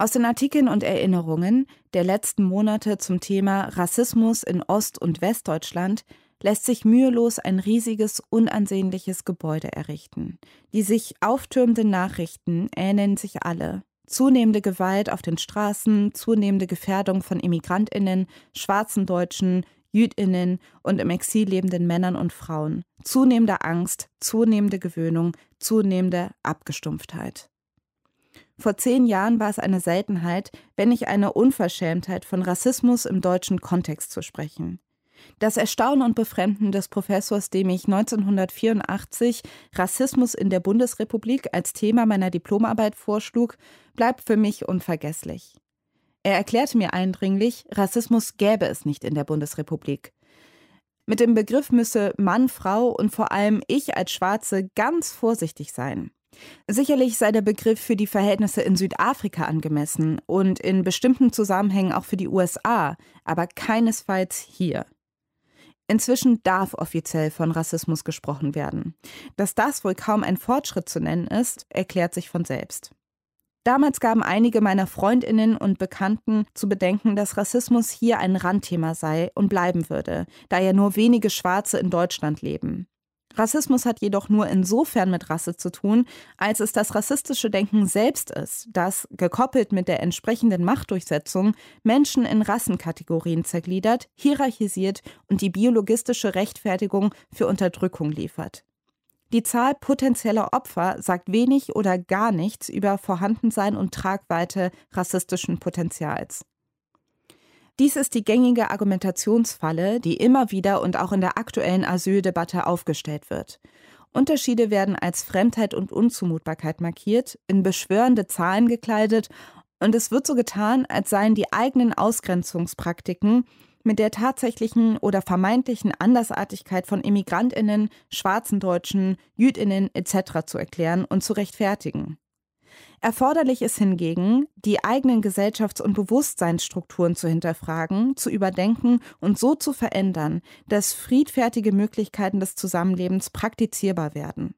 Aus den Artikeln und Erinnerungen der letzten Monate zum Thema Rassismus in Ost- und Westdeutschland lässt sich mühelos ein riesiges, unansehnliches Gebäude errichten. Die sich auftürmenden Nachrichten ähneln sich alle. Zunehmende Gewalt auf den Straßen, zunehmende Gefährdung von Immigrantinnen, schwarzen Deutschen, Jüdinnen und im Exil lebenden Männern und Frauen, zunehmende Angst, zunehmende Gewöhnung, zunehmende Abgestumpftheit. Vor zehn Jahren war es eine Seltenheit, wenn nicht eine Unverschämtheit, von Rassismus im deutschen Kontext zu sprechen. Das Erstaunen und Befremden des Professors, dem ich 1984 Rassismus in der Bundesrepublik als Thema meiner Diplomarbeit vorschlug, bleibt für mich unvergesslich. Er erklärte mir eindringlich, Rassismus gäbe es nicht in der Bundesrepublik. Mit dem Begriff müsse Mann, Frau und vor allem ich als Schwarze ganz vorsichtig sein. Sicherlich sei der Begriff für die Verhältnisse in Südafrika angemessen und in bestimmten Zusammenhängen auch für die USA, aber keinesfalls hier. Inzwischen darf offiziell von Rassismus gesprochen werden. Dass das wohl kaum ein Fortschritt zu nennen ist, erklärt sich von selbst. Damals gaben einige meiner Freundinnen und Bekannten zu bedenken, dass Rassismus hier ein Randthema sei und bleiben würde, da ja nur wenige Schwarze in Deutschland leben. Rassismus hat jedoch nur insofern mit Rasse zu tun, als es das rassistische Denken selbst ist, das, gekoppelt mit der entsprechenden Machtdurchsetzung, Menschen in Rassenkategorien zergliedert, hierarchisiert und die biologistische Rechtfertigung für Unterdrückung liefert. Die Zahl potenzieller Opfer sagt wenig oder gar nichts über Vorhandensein und Tragweite rassistischen Potenzials. Dies ist die gängige Argumentationsfalle, die immer wieder und auch in der aktuellen Asyldebatte aufgestellt wird. Unterschiede werden als Fremdheit und Unzumutbarkeit markiert, in beschwörende Zahlen gekleidet und es wird so getan, als seien die eigenen Ausgrenzungspraktiken mit der tatsächlichen oder vermeintlichen Andersartigkeit von Immigrantinnen, schwarzen Deutschen, Jüdinnen etc. zu erklären und zu rechtfertigen. Erforderlich ist hingegen, die eigenen Gesellschafts- und Bewusstseinsstrukturen zu hinterfragen, zu überdenken und so zu verändern, dass friedfertige Möglichkeiten des Zusammenlebens praktizierbar werden.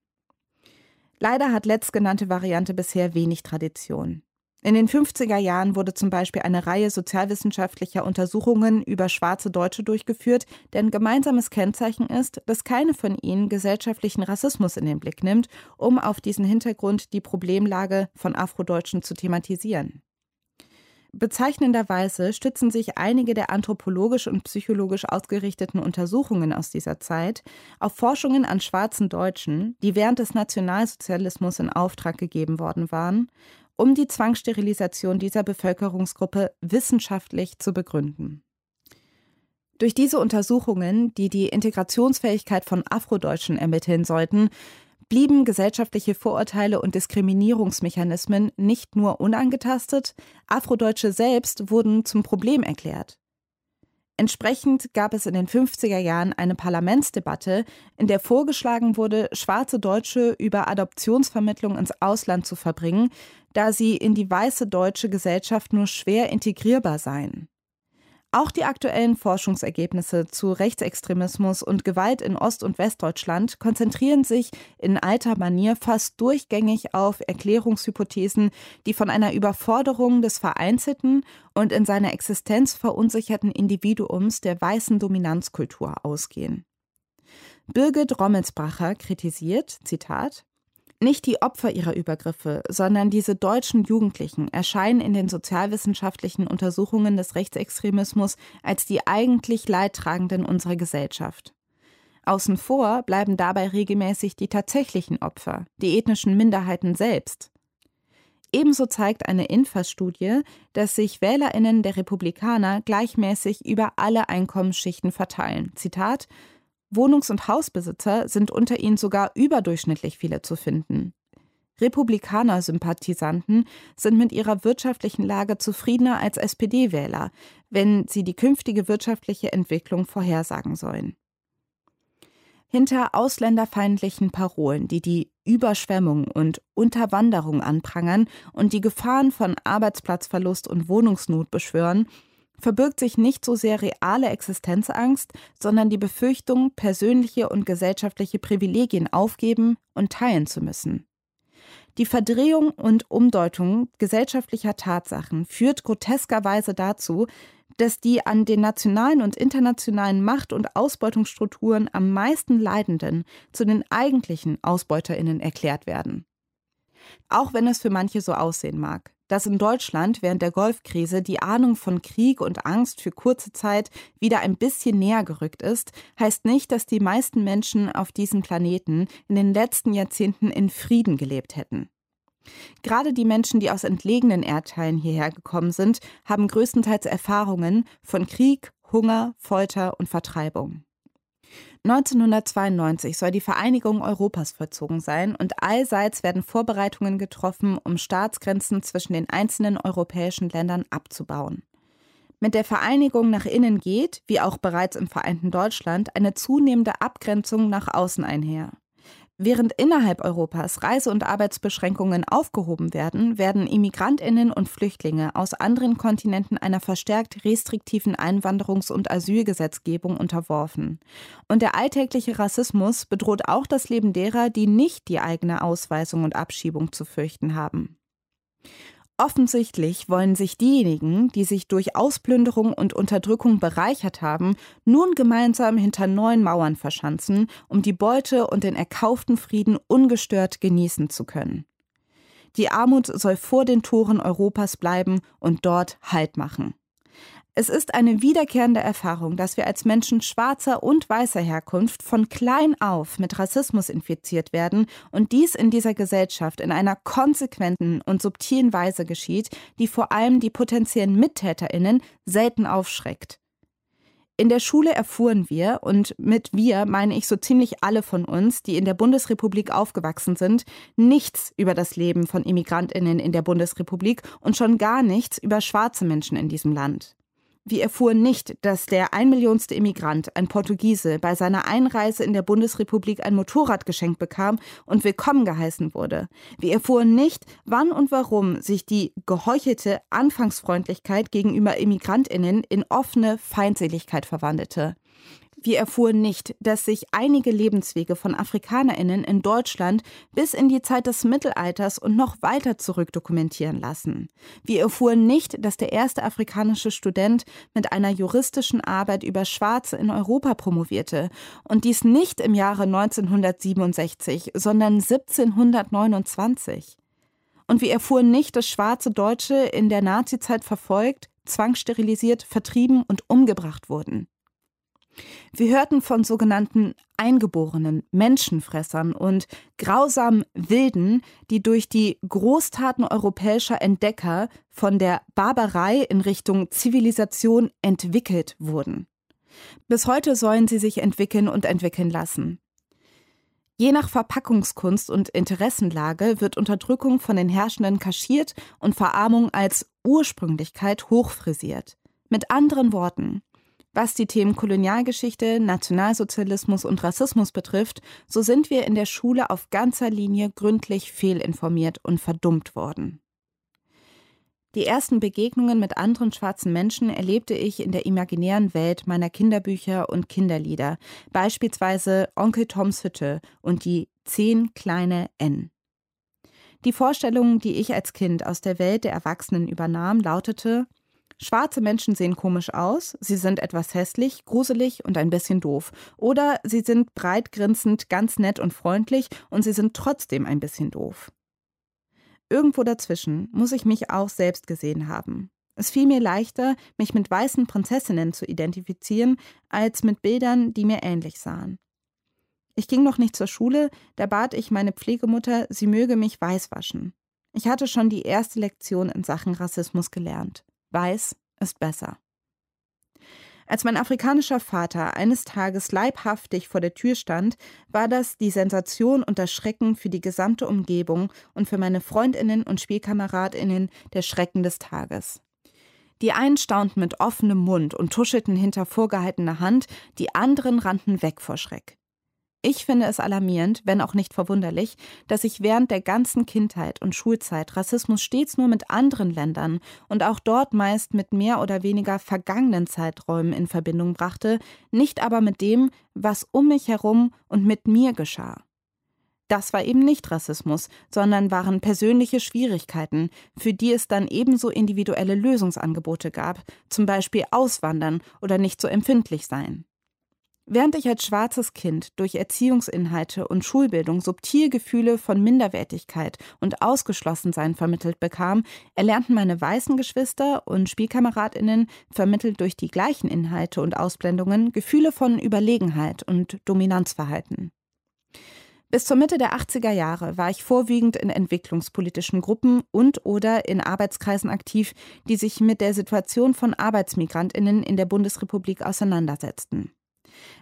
Leider hat letztgenannte Variante bisher wenig Tradition. In den 50er Jahren wurde zum Beispiel eine Reihe sozialwissenschaftlicher Untersuchungen über schwarze Deutsche durchgeführt, deren gemeinsames Kennzeichen ist, dass keine von ihnen gesellschaftlichen Rassismus in den Blick nimmt, um auf diesen Hintergrund die Problemlage von Afrodeutschen zu thematisieren. Bezeichnenderweise stützen sich einige der anthropologisch und psychologisch ausgerichteten Untersuchungen aus dieser Zeit auf Forschungen an schwarzen Deutschen, die während des Nationalsozialismus in Auftrag gegeben worden waren um die Zwangssterilisation dieser Bevölkerungsgruppe wissenschaftlich zu begründen. Durch diese Untersuchungen, die die Integrationsfähigkeit von Afrodeutschen ermitteln sollten, blieben gesellschaftliche Vorurteile und Diskriminierungsmechanismen nicht nur unangetastet, Afrodeutsche selbst wurden zum Problem erklärt. Entsprechend gab es in den 50er Jahren eine Parlamentsdebatte, in der vorgeschlagen wurde, schwarze Deutsche über Adoptionsvermittlung ins Ausland zu verbringen, da sie in die weiße deutsche Gesellschaft nur schwer integrierbar seien. Auch die aktuellen Forschungsergebnisse zu Rechtsextremismus und Gewalt in Ost- und Westdeutschland konzentrieren sich in alter Manier fast durchgängig auf Erklärungshypothesen, die von einer Überforderung des vereinzelten und in seiner Existenz verunsicherten Individuums der weißen Dominanzkultur ausgehen. Birgit Rommelsbacher kritisiert, Zitat, nicht die Opfer ihrer Übergriffe, sondern diese deutschen Jugendlichen erscheinen in den sozialwissenschaftlichen Untersuchungen des Rechtsextremismus als die eigentlich Leidtragenden unserer Gesellschaft. Außen vor bleiben dabei regelmäßig die tatsächlichen Opfer, die ethnischen Minderheiten selbst. Ebenso zeigt eine Infas-Studie, dass sich WählerInnen der Republikaner gleichmäßig über alle Einkommensschichten verteilen. Zitat: Wohnungs- und Hausbesitzer sind unter ihnen sogar überdurchschnittlich viele zu finden. Republikaner-Sympathisanten sind mit ihrer wirtschaftlichen Lage zufriedener als SPD-Wähler, wenn sie die künftige wirtschaftliche Entwicklung vorhersagen sollen. Hinter ausländerfeindlichen Parolen, die die Überschwemmung und Unterwanderung anprangern und die Gefahren von Arbeitsplatzverlust und Wohnungsnot beschwören, verbirgt sich nicht so sehr reale Existenzangst, sondern die Befürchtung, persönliche und gesellschaftliche Privilegien aufgeben und teilen zu müssen. Die Verdrehung und Umdeutung gesellschaftlicher Tatsachen führt groteskerweise dazu, dass die an den nationalen und internationalen Macht- und Ausbeutungsstrukturen am meisten Leidenden zu den eigentlichen Ausbeuterinnen erklärt werden. Auch wenn es für manche so aussehen mag dass in Deutschland während der Golfkrise die Ahnung von Krieg und Angst für kurze Zeit wieder ein bisschen näher gerückt ist, heißt nicht, dass die meisten Menschen auf diesem Planeten in den letzten Jahrzehnten in Frieden gelebt hätten. Gerade die Menschen, die aus entlegenen Erdteilen hierher gekommen sind, haben größtenteils Erfahrungen von Krieg, Hunger, Folter und Vertreibung. 1992 soll die Vereinigung Europas vollzogen sein und allseits werden Vorbereitungen getroffen, um Staatsgrenzen zwischen den einzelnen europäischen Ländern abzubauen. Mit der Vereinigung nach innen geht, wie auch bereits im vereinten Deutschland, eine zunehmende Abgrenzung nach außen einher. Während innerhalb Europas Reise- und Arbeitsbeschränkungen aufgehoben werden, werden Immigrantinnen und Flüchtlinge aus anderen Kontinenten einer verstärkt restriktiven Einwanderungs- und Asylgesetzgebung unterworfen. Und der alltägliche Rassismus bedroht auch das Leben derer, die nicht die eigene Ausweisung und Abschiebung zu fürchten haben. Offensichtlich wollen sich diejenigen, die sich durch Ausplünderung und Unterdrückung bereichert haben, nun gemeinsam hinter neuen Mauern verschanzen, um die Beute und den erkauften Frieden ungestört genießen zu können. Die Armut soll vor den Toren Europas bleiben und dort Halt machen. Es ist eine wiederkehrende Erfahrung, dass wir als Menschen schwarzer und weißer Herkunft von klein auf mit Rassismus infiziert werden und dies in dieser Gesellschaft in einer konsequenten und subtilen Weise geschieht, die vor allem die potenziellen Mittäterinnen selten aufschreckt. In der Schule erfuhren wir, und mit wir meine ich so ziemlich alle von uns, die in der Bundesrepublik aufgewachsen sind, nichts über das Leben von Immigrantinnen in der Bundesrepublik und schon gar nichts über schwarze Menschen in diesem Land. Wir erfuhren nicht, dass der einmillionste Immigrant, ein Portugiese, bei seiner Einreise in der Bundesrepublik ein Motorrad geschenkt bekam und willkommen geheißen wurde. Wir erfuhren nicht, wann und warum sich die geheuchelte Anfangsfreundlichkeit gegenüber Immigrantinnen in offene Feindseligkeit verwandelte. Wir erfuhren nicht, dass sich einige Lebenswege von Afrikanerinnen in Deutschland bis in die Zeit des Mittelalters und noch weiter zurück dokumentieren lassen. Wir erfuhren nicht, dass der erste afrikanische Student mit einer juristischen Arbeit über Schwarze in Europa promovierte und dies nicht im Jahre 1967, sondern 1729. Und wir erfuhren nicht, dass schwarze Deutsche in der Nazizeit verfolgt, zwangssterilisiert, vertrieben und umgebracht wurden. Wir hörten von sogenannten Eingeborenen, Menschenfressern und grausamen Wilden, die durch die Großtaten europäischer Entdecker von der Barbarei in Richtung Zivilisation entwickelt wurden. Bis heute sollen sie sich entwickeln und entwickeln lassen. Je nach Verpackungskunst und Interessenlage wird Unterdrückung von den Herrschenden kaschiert und Verarmung als Ursprünglichkeit hochfrisiert. Mit anderen Worten, was die Themen Kolonialgeschichte, Nationalsozialismus und Rassismus betrifft, so sind wir in der Schule auf ganzer Linie gründlich fehlinformiert und verdummt worden. Die ersten Begegnungen mit anderen schwarzen Menschen erlebte ich in der imaginären Welt meiner Kinderbücher und Kinderlieder, beispielsweise Onkel Toms Hütte und die Zehn kleine N. Die Vorstellung, die ich als Kind aus der Welt der Erwachsenen übernahm, lautete Schwarze Menschen sehen komisch aus, sie sind etwas hässlich, gruselig und ein bisschen doof. Oder sie sind breit grinsend, ganz nett und freundlich und sie sind trotzdem ein bisschen doof. Irgendwo dazwischen muss ich mich auch selbst gesehen haben. Es fiel mir leichter, mich mit weißen Prinzessinnen zu identifizieren, als mit Bildern, die mir ähnlich sahen. Ich ging noch nicht zur Schule, da bat ich meine Pflegemutter, sie möge mich weiß waschen. Ich hatte schon die erste Lektion in Sachen Rassismus gelernt. Weiß ist besser. Als mein afrikanischer Vater eines Tages leibhaftig vor der Tür stand, war das die Sensation und das Schrecken für die gesamte Umgebung und für meine Freundinnen und Spielkameradinnen der Schrecken des Tages. Die einen staunten mit offenem Mund und tuschelten hinter vorgehaltener Hand, die anderen rannten weg vor Schreck. Ich finde es alarmierend, wenn auch nicht verwunderlich, dass ich während der ganzen Kindheit und Schulzeit Rassismus stets nur mit anderen Ländern und auch dort meist mit mehr oder weniger vergangenen Zeiträumen in Verbindung brachte, nicht aber mit dem, was um mich herum und mit mir geschah. Das war eben nicht Rassismus, sondern waren persönliche Schwierigkeiten, für die es dann ebenso individuelle Lösungsangebote gab, zum Beispiel auswandern oder nicht so empfindlich sein. Während ich als schwarzes Kind durch Erziehungsinhalte und Schulbildung subtil Gefühle von Minderwertigkeit und Ausgeschlossensein vermittelt bekam, erlernten meine weißen Geschwister und Spielkameradinnen, vermittelt durch die gleichen Inhalte und Ausblendungen, Gefühle von Überlegenheit und Dominanzverhalten. Bis zur Mitte der 80er Jahre war ich vorwiegend in entwicklungspolitischen Gruppen und oder in Arbeitskreisen aktiv, die sich mit der Situation von Arbeitsmigrantinnen in der Bundesrepublik auseinandersetzten.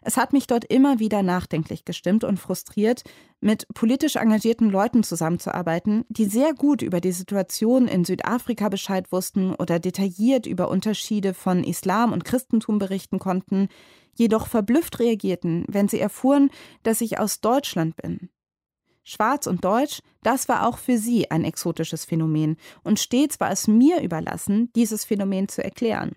Es hat mich dort immer wieder nachdenklich gestimmt und frustriert, mit politisch engagierten Leuten zusammenzuarbeiten, die sehr gut über die Situation in Südafrika Bescheid wussten oder detailliert über Unterschiede von Islam und Christentum berichten konnten, jedoch verblüfft reagierten, wenn sie erfuhren, dass ich aus Deutschland bin. Schwarz und Deutsch, das war auch für sie ein exotisches Phänomen, und stets war es mir überlassen, dieses Phänomen zu erklären.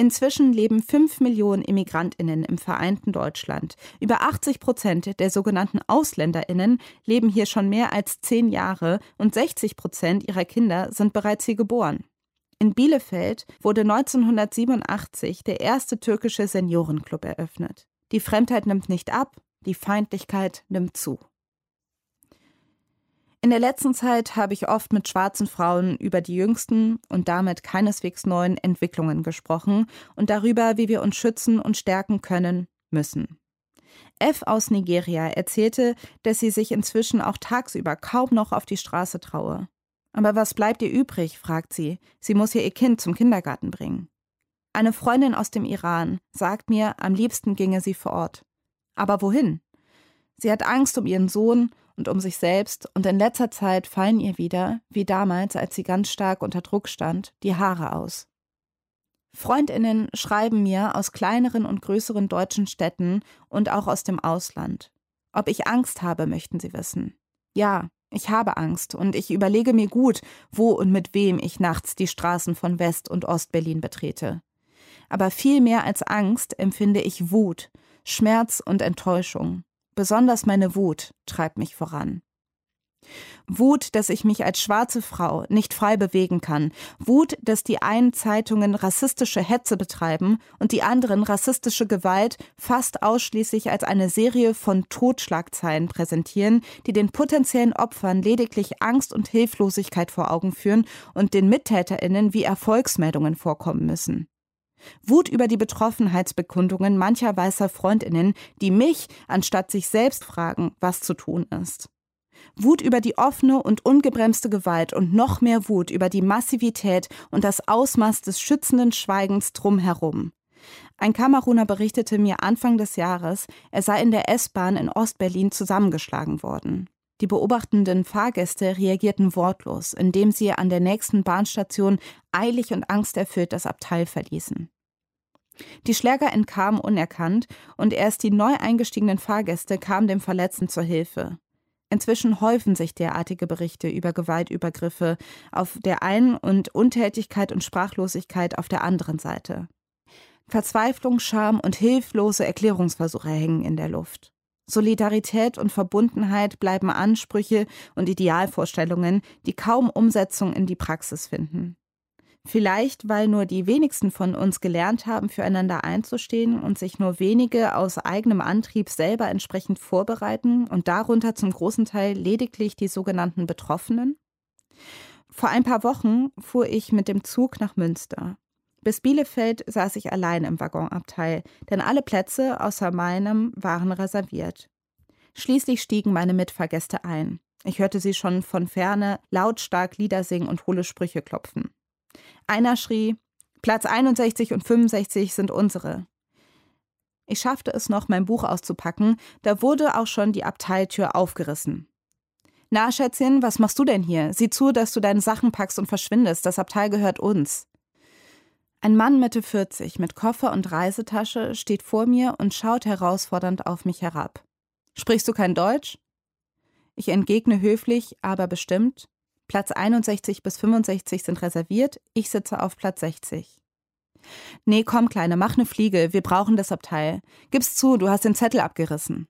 Inzwischen leben fünf Millionen Immigrantinnen im vereinten Deutschland. Über 80 Prozent der sogenannten Ausländerinnen leben hier schon mehr als zehn Jahre und 60 Prozent ihrer Kinder sind bereits hier geboren. In Bielefeld wurde 1987 der erste türkische Seniorenclub eröffnet. Die Fremdheit nimmt nicht ab, die Feindlichkeit nimmt zu. In der letzten Zeit habe ich oft mit schwarzen Frauen über die jüngsten und damit keineswegs neuen Entwicklungen gesprochen und darüber, wie wir uns schützen und stärken können müssen. F aus Nigeria erzählte, dass sie sich inzwischen auch tagsüber kaum noch auf die Straße traue. Aber was bleibt ihr übrig? fragt sie. Sie muss ja ihr Kind zum Kindergarten bringen. Eine Freundin aus dem Iran sagt mir, am liebsten ginge sie vor Ort. Aber wohin? Sie hat Angst um ihren Sohn und um sich selbst, und in letzter Zeit fallen ihr wieder, wie damals, als sie ganz stark unter Druck stand, die Haare aus. Freundinnen schreiben mir aus kleineren und größeren deutschen Städten und auch aus dem Ausland. Ob ich Angst habe, möchten sie wissen. Ja, ich habe Angst und ich überlege mir gut, wo und mit wem ich nachts die Straßen von West- und Ostberlin betrete. Aber viel mehr als Angst empfinde ich Wut, Schmerz und Enttäuschung. Besonders meine Wut treibt mich voran. Wut, dass ich mich als schwarze Frau nicht frei bewegen kann. Wut, dass die einen Zeitungen rassistische Hetze betreiben und die anderen rassistische Gewalt fast ausschließlich als eine Serie von Totschlagzeilen präsentieren, die den potenziellen Opfern lediglich Angst und Hilflosigkeit vor Augen führen und den Mittäterinnen wie Erfolgsmeldungen vorkommen müssen. Wut über die Betroffenheitsbekundungen mancher weißer Freundinnen, die mich anstatt sich selbst fragen, was zu tun ist. Wut über die offene und ungebremste Gewalt und noch mehr Wut über die Massivität und das Ausmaß des schützenden Schweigens drumherum. Ein Kameruner berichtete mir Anfang des Jahres, er sei in der S-Bahn in Ostberlin zusammengeschlagen worden. Die beobachtenden Fahrgäste reagierten wortlos, indem sie an der nächsten Bahnstation eilig und angsterfüllt das Abteil verließen. Die Schläger entkamen unerkannt und erst die neu eingestiegenen Fahrgäste kamen dem Verletzten zur Hilfe. Inzwischen häufen sich derartige Berichte über Gewaltübergriffe auf der einen und Untätigkeit und Sprachlosigkeit auf der anderen Seite. Verzweiflung, Scham und hilflose Erklärungsversuche hängen in der Luft. Solidarität und Verbundenheit bleiben Ansprüche und Idealvorstellungen, die kaum Umsetzung in die Praxis finden. Vielleicht, weil nur die wenigsten von uns gelernt haben, füreinander einzustehen und sich nur wenige aus eigenem Antrieb selber entsprechend vorbereiten und darunter zum großen Teil lediglich die sogenannten Betroffenen? Vor ein paar Wochen fuhr ich mit dem Zug nach Münster. Bis Bielefeld saß ich allein im Waggonabteil, denn alle Plätze außer meinem waren reserviert. Schließlich stiegen meine Mitfahrgäste ein. Ich hörte sie schon von ferne lautstark Lieder singen und hohle Sprüche klopfen. Einer schrie, Platz 61 und 65 sind unsere. Ich schaffte es noch, mein Buch auszupacken, da wurde auch schon die Abteiltür aufgerissen. Na, Schätzchen, was machst du denn hier? Sieh zu, dass du deine Sachen packst und verschwindest. Das Abteil gehört uns. Ein Mann Mitte 40 mit Koffer und Reisetasche steht vor mir und schaut herausfordernd auf mich herab. Sprichst du kein Deutsch? Ich entgegne höflich, aber bestimmt. Platz 61 bis 65 sind reserviert, ich sitze auf Platz 60. Nee, komm, Kleine, mach ne Fliege, wir brauchen das Abteil. Gib's zu, du hast den Zettel abgerissen.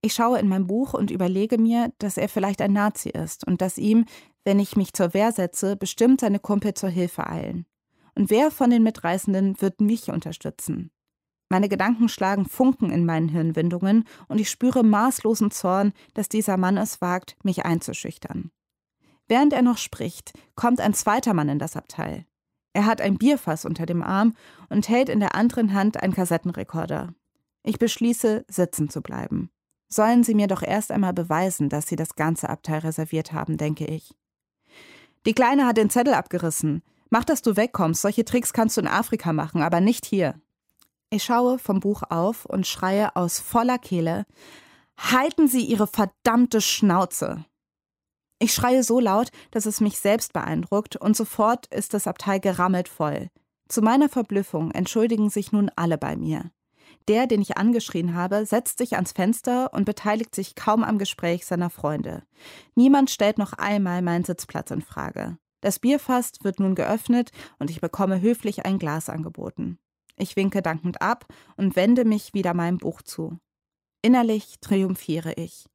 Ich schaue in mein Buch und überlege mir, dass er vielleicht ein Nazi ist und dass ihm, wenn ich mich zur Wehr setze, bestimmt seine Kumpel zur Hilfe eilen. Und wer von den Mitreißenden wird mich unterstützen? Meine Gedanken schlagen Funken in meinen Hirnwindungen und ich spüre maßlosen Zorn, dass dieser Mann es wagt, mich einzuschüchtern. Während er noch spricht, kommt ein zweiter Mann in das Abteil. Er hat ein Bierfass unter dem Arm und hält in der anderen Hand einen Kassettenrekorder. Ich beschließe, sitzen zu bleiben. sollen sie mir doch erst einmal beweisen, dass sie das ganze Abteil reserviert haben, denke ich. Die Kleine hat den Zettel abgerissen. Mach, dass du wegkommst. Solche Tricks kannst du in Afrika machen, aber nicht hier. Ich schaue vom Buch auf und schreie aus voller Kehle: Halten Sie Ihre verdammte Schnauze! Ich schreie so laut, dass es mich selbst beeindruckt, und sofort ist das Abteil gerammelt voll. Zu meiner Verblüffung entschuldigen sich nun alle bei mir. Der, den ich angeschrien habe, setzt sich ans Fenster und beteiligt sich kaum am Gespräch seiner Freunde. Niemand stellt noch einmal meinen Sitzplatz in Frage. Das Bierfass wird nun geöffnet und ich bekomme höflich ein Glas angeboten. Ich winke dankend ab und wende mich wieder meinem Buch zu. Innerlich triumphiere ich.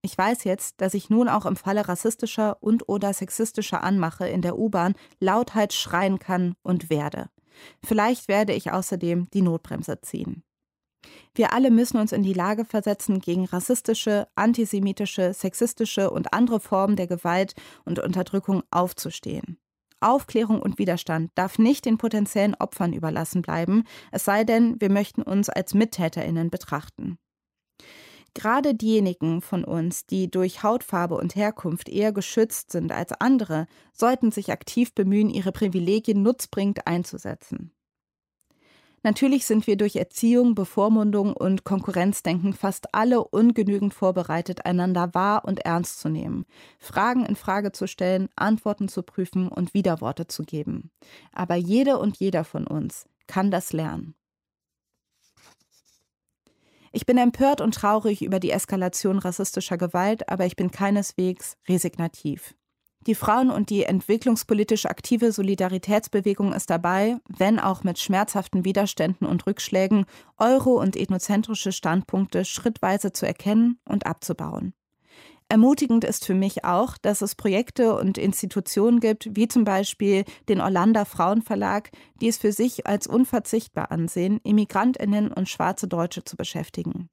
Ich weiß jetzt, dass ich nun auch im Falle rassistischer und oder sexistischer Anmache in der U-Bahn lauthals schreien kann und werde. Vielleicht werde ich außerdem die Notbremse ziehen. Wir alle müssen uns in die Lage versetzen, gegen rassistische, antisemitische, sexistische und andere Formen der Gewalt und Unterdrückung aufzustehen. Aufklärung und Widerstand darf nicht den potenziellen Opfern überlassen bleiben, es sei denn, wir möchten uns als Mittäterinnen betrachten. Gerade diejenigen von uns, die durch Hautfarbe und Herkunft eher geschützt sind als andere, sollten sich aktiv bemühen, ihre Privilegien nutzbringend einzusetzen. Natürlich sind wir durch Erziehung, Bevormundung und Konkurrenzdenken fast alle ungenügend vorbereitet, einander wahr und ernst zu nehmen, Fragen in Frage zu stellen, Antworten zu prüfen und Widerworte zu geben. Aber jede und jeder von uns kann das lernen. Ich bin empört und traurig über die Eskalation rassistischer Gewalt, aber ich bin keineswegs resignativ. Die Frauen- und die entwicklungspolitisch aktive Solidaritätsbewegung ist dabei, wenn auch mit schmerzhaften Widerständen und Rückschlägen, euro- und ethnozentrische Standpunkte schrittweise zu erkennen und abzubauen. Ermutigend ist für mich auch, dass es Projekte und Institutionen gibt, wie zum Beispiel den Orlando Frauenverlag, die es für sich als unverzichtbar ansehen, Immigrantinnen und schwarze Deutsche zu beschäftigen.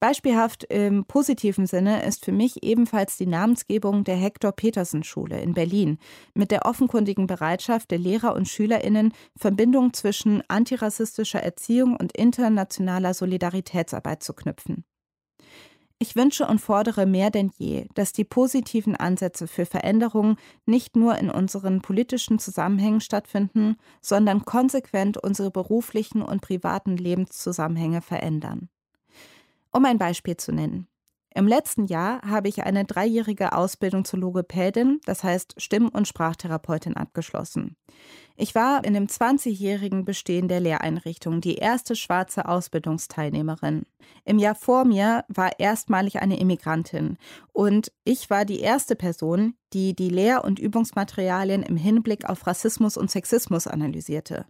Beispielhaft im positiven Sinne ist für mich ebenfalls die Namensgebung der Hector Petersen Schule in Berlin mit der offenkundigen Bereitschaft der Lehrer und Schülerinnen, Verbindungen zwischen antirassistischer Erziehung und internationaler Solidaritätsarbeit zu knüpfen. Ich wünsche und fordere mehr denn je, dass die positiven Ansätze für Veränderungen nicht nur in unseren politischen Zusammenhängen stattfinden, sondern konsequent unsere beruflichen und privaten Lebenszusammenhänge verändern. Um ein Beispiel zu nennen. Im letzten Jahr habe ich eine dreijährige Ausbildung zur Logopädin, das heißt Stimm- und Sprachtherapeutin, abgeschlossen. Ich war in dem 20-jährigen Bestehen der Lehreinrichtung die erste schwarze Ausbildungsteilnehmerin. Im Jahr vor mir war erstmalig eine Immigrantin und ich war die erste Person, die die Lehr- und Übungsmaterialien im Hinblick auf Rassismus und Sexismus analysierte.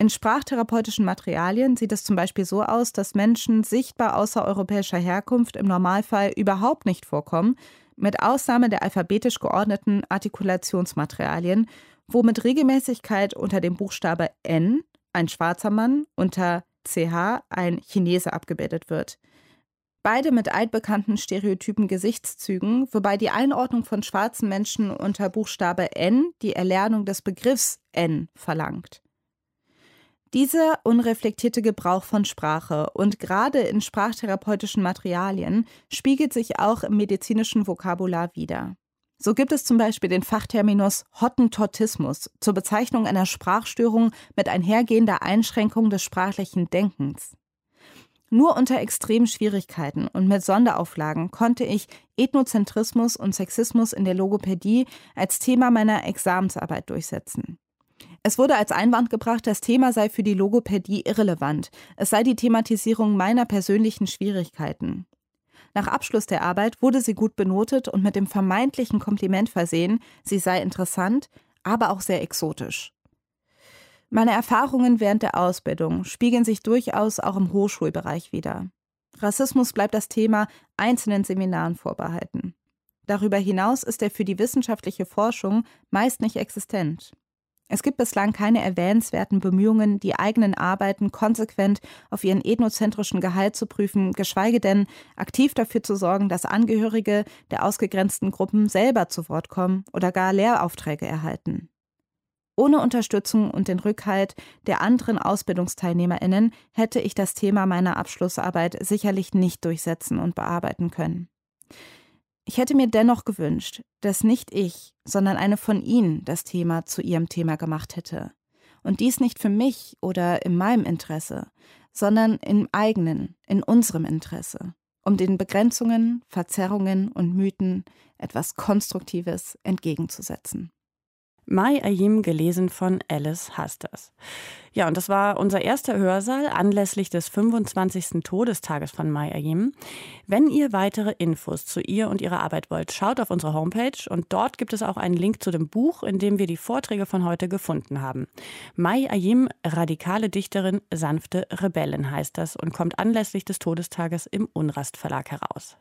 In sprachtherapeutischen Materialien sieht es zum Beispiel so aus, dass Menschen sichtbar außereuropäischer Herkunft im Normalfall überhaupt nicht vorkommen, mit Ausnahme der alphabetisch geordneten Artikulationsmaterialien, wo mit Regelmäßigkeit unter dem Buchstabe N ein schwarzer Mann, unter CH ein Chinese abgebildet wird. Beide mit altbekannten stereotypen Gesichtszügen, wobei die Einordnung von schwarzen Menschen unter Buchstabe N die Erlernung des Begriffs N verlangt. Dieser unreflektierte Gebrauch von Sprache und gerade in sprachtherapeutischen Materialien spiegelt sich auch im medizinischen Vokabular wider. So gibt es zum Beispiel den Fachterminus Hottentottismus zur Bezeichnung einer Sprachstörung mit einhergehender Einschränkung des sprachlichen Denkens. Nur unter extremen Schwierigkeiten und mit Sonderauflagen konnte ich Ethnozentrismus und Sexismus in der Logopädie als Thema meiner Examensarbeit durchsetzen. Es wurde als Einwand gebracht, das Thema sei für die Logopädie irrelevant. Es sei die Thematisierung meiner persönlichen Schwierigkeiten. Nach Abschluss der Arbeit wurde sie gut benotet und mit dem vermeintlichen Kompliment versehen, sie sei interessant, aber auch sehr exotisch. Meine Erfahrungen während der Ausbildung spiegeln sich durchaus auch im Hochschulbereich wider. Rassismus bleibt das Thema einzelnen Seminaren vorbehalten. Darüber hinaus ist er für die wissenschaftliche Forschung meist nicht existent. Es gibt bislang keine erwähnenswerten Bemühungen, die eigenen Arbeiten konsequent auf ihren ethnozentrischen Gehalt zu prüfen, geschweige denn aktiv dafür zu sorgen, dass Angehörige der ausgegrenzten Gruppen selber zu Wort kommen oder gar Lehraufträge erhalten. Ohne Unterstützung und den Rückhalt der anderen Ausbildungsteilnehmerinnen hätte ich das Thema meiner Abschlussarbeit sicherlich nicht durchsetzen und bearbeiten können. Ich hätte mir dennoch gewünscht, dass nicht ich, sondern eine von Ihnen das Thema zu ihrem Thema gemacht hätte. Und dies nicht für mich oder in meinem Interesse, sondern im eigenen, in unserem Interesse, um den Begrenzungen, Verzerrungen und Mythen etwas Konstruktives entgegenzusetzen. Mai Ayim, gelesen von Alice Hasters. Ja, und das war unser erster Hörsaal anlässlich des 25. Todestages von Mai Ayim. Wenn ihr weitere Infos zu ihr und ihrer Arbeit wollt, schaut auf unsere Homepage und dort gibt es auch einen Link zu dem Buch, in dem wir die Vorträge von heute gefunden haben. Mai Ayim, radikale Dichterin, sanfte Rebellen heißt das und kommt anlässlich des Todestages im Unrast Verlag heraus.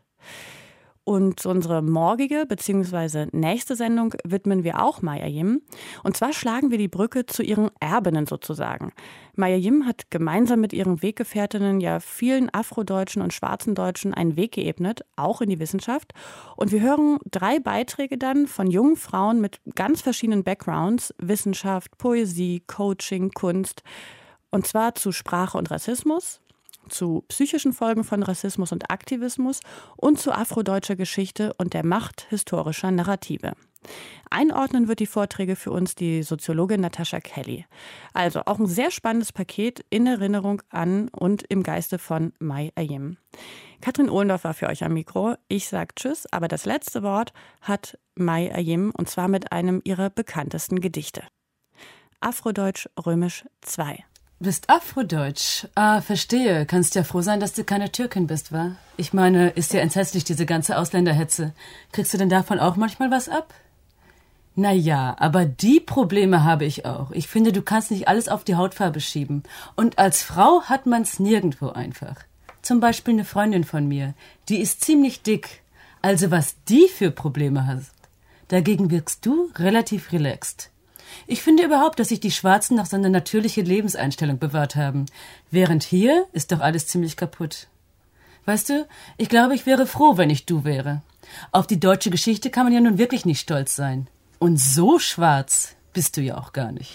Und unsere morgige bzw. nächste Sendung widmen wir auch Maya Yim. Und zwar schlagen wir die Brücke zu ihren Erbinnen sozusagen. Maya Yim hat gemeinsam mit ihren Weggefährtinnen ja vielen Afrodeutschen und schwarzen Deutschen einen Weg geebnet, auch in die Wissenschaft. Und wir hören drei Beiträge dann von jungen Frauen mit ganz verschiedenen Backgrounds, Wissenschaft, Poesie, Coaching, Kunst. Und zwar zu Sprache und Rassismus, zu psychischen Folgen von Rassismus und Aktivismus und zu afrodeutscher Geschichte und der Macht historischer Narrative. Einordnen wird die Vorträge für uns die Soziologin Natascha Kelly. Also auch ein sehr spannendes Paket in Erinnerung an und im Geiste von Mai Ayim. Katrin Ohlendorf war für euch am Mikro. Ich sage Tschüss, aber das letzte Wort hat Mai Ayim und zwar mit einem ihrer bekanntesten Gedichte. Afrodeutsch Römisch 2. Bist Afrodeutsch. Ah, verstehe. Kannst ja froh sein, dass du keine Türkin bist, wa? Ich meine, ist ja entsetzlich, diese ganze Ausländerhetze. Kriegst du denn davon auch manchmal was ab? Na ja, aber die Probleme habe ich auch. Ich finde, du kannst nicht alles auf die Hautfarbe schieben. Und als Frau hat man's nirgendwo einfach. Zum Beispiel eine Freundin von mir, die ist ziemlich dick. Also was die für Probleme hast. Dagegen wirkst du relativ relaxed. Ich finde überhaupt, dass sich die Schwarzen noch so eine natürliche Lebenseinstellung bewahrt haben. Während hier ist doch alles ziemlich kaputt. Weißt du, ich glaube, ich wäre froh, wenn ich du wäre. Auf die deutsche Geschichte kann man ja nun wirklich nicht stolz sein. Und so schwarz bist du ja auch gar nicht.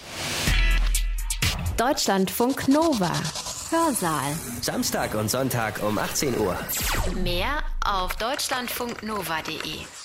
Deutschlandfunk Nova. Hörsaal. Samstag und Sonntag um 18 Uhr. Mehr auf deutschlandfunknova.de.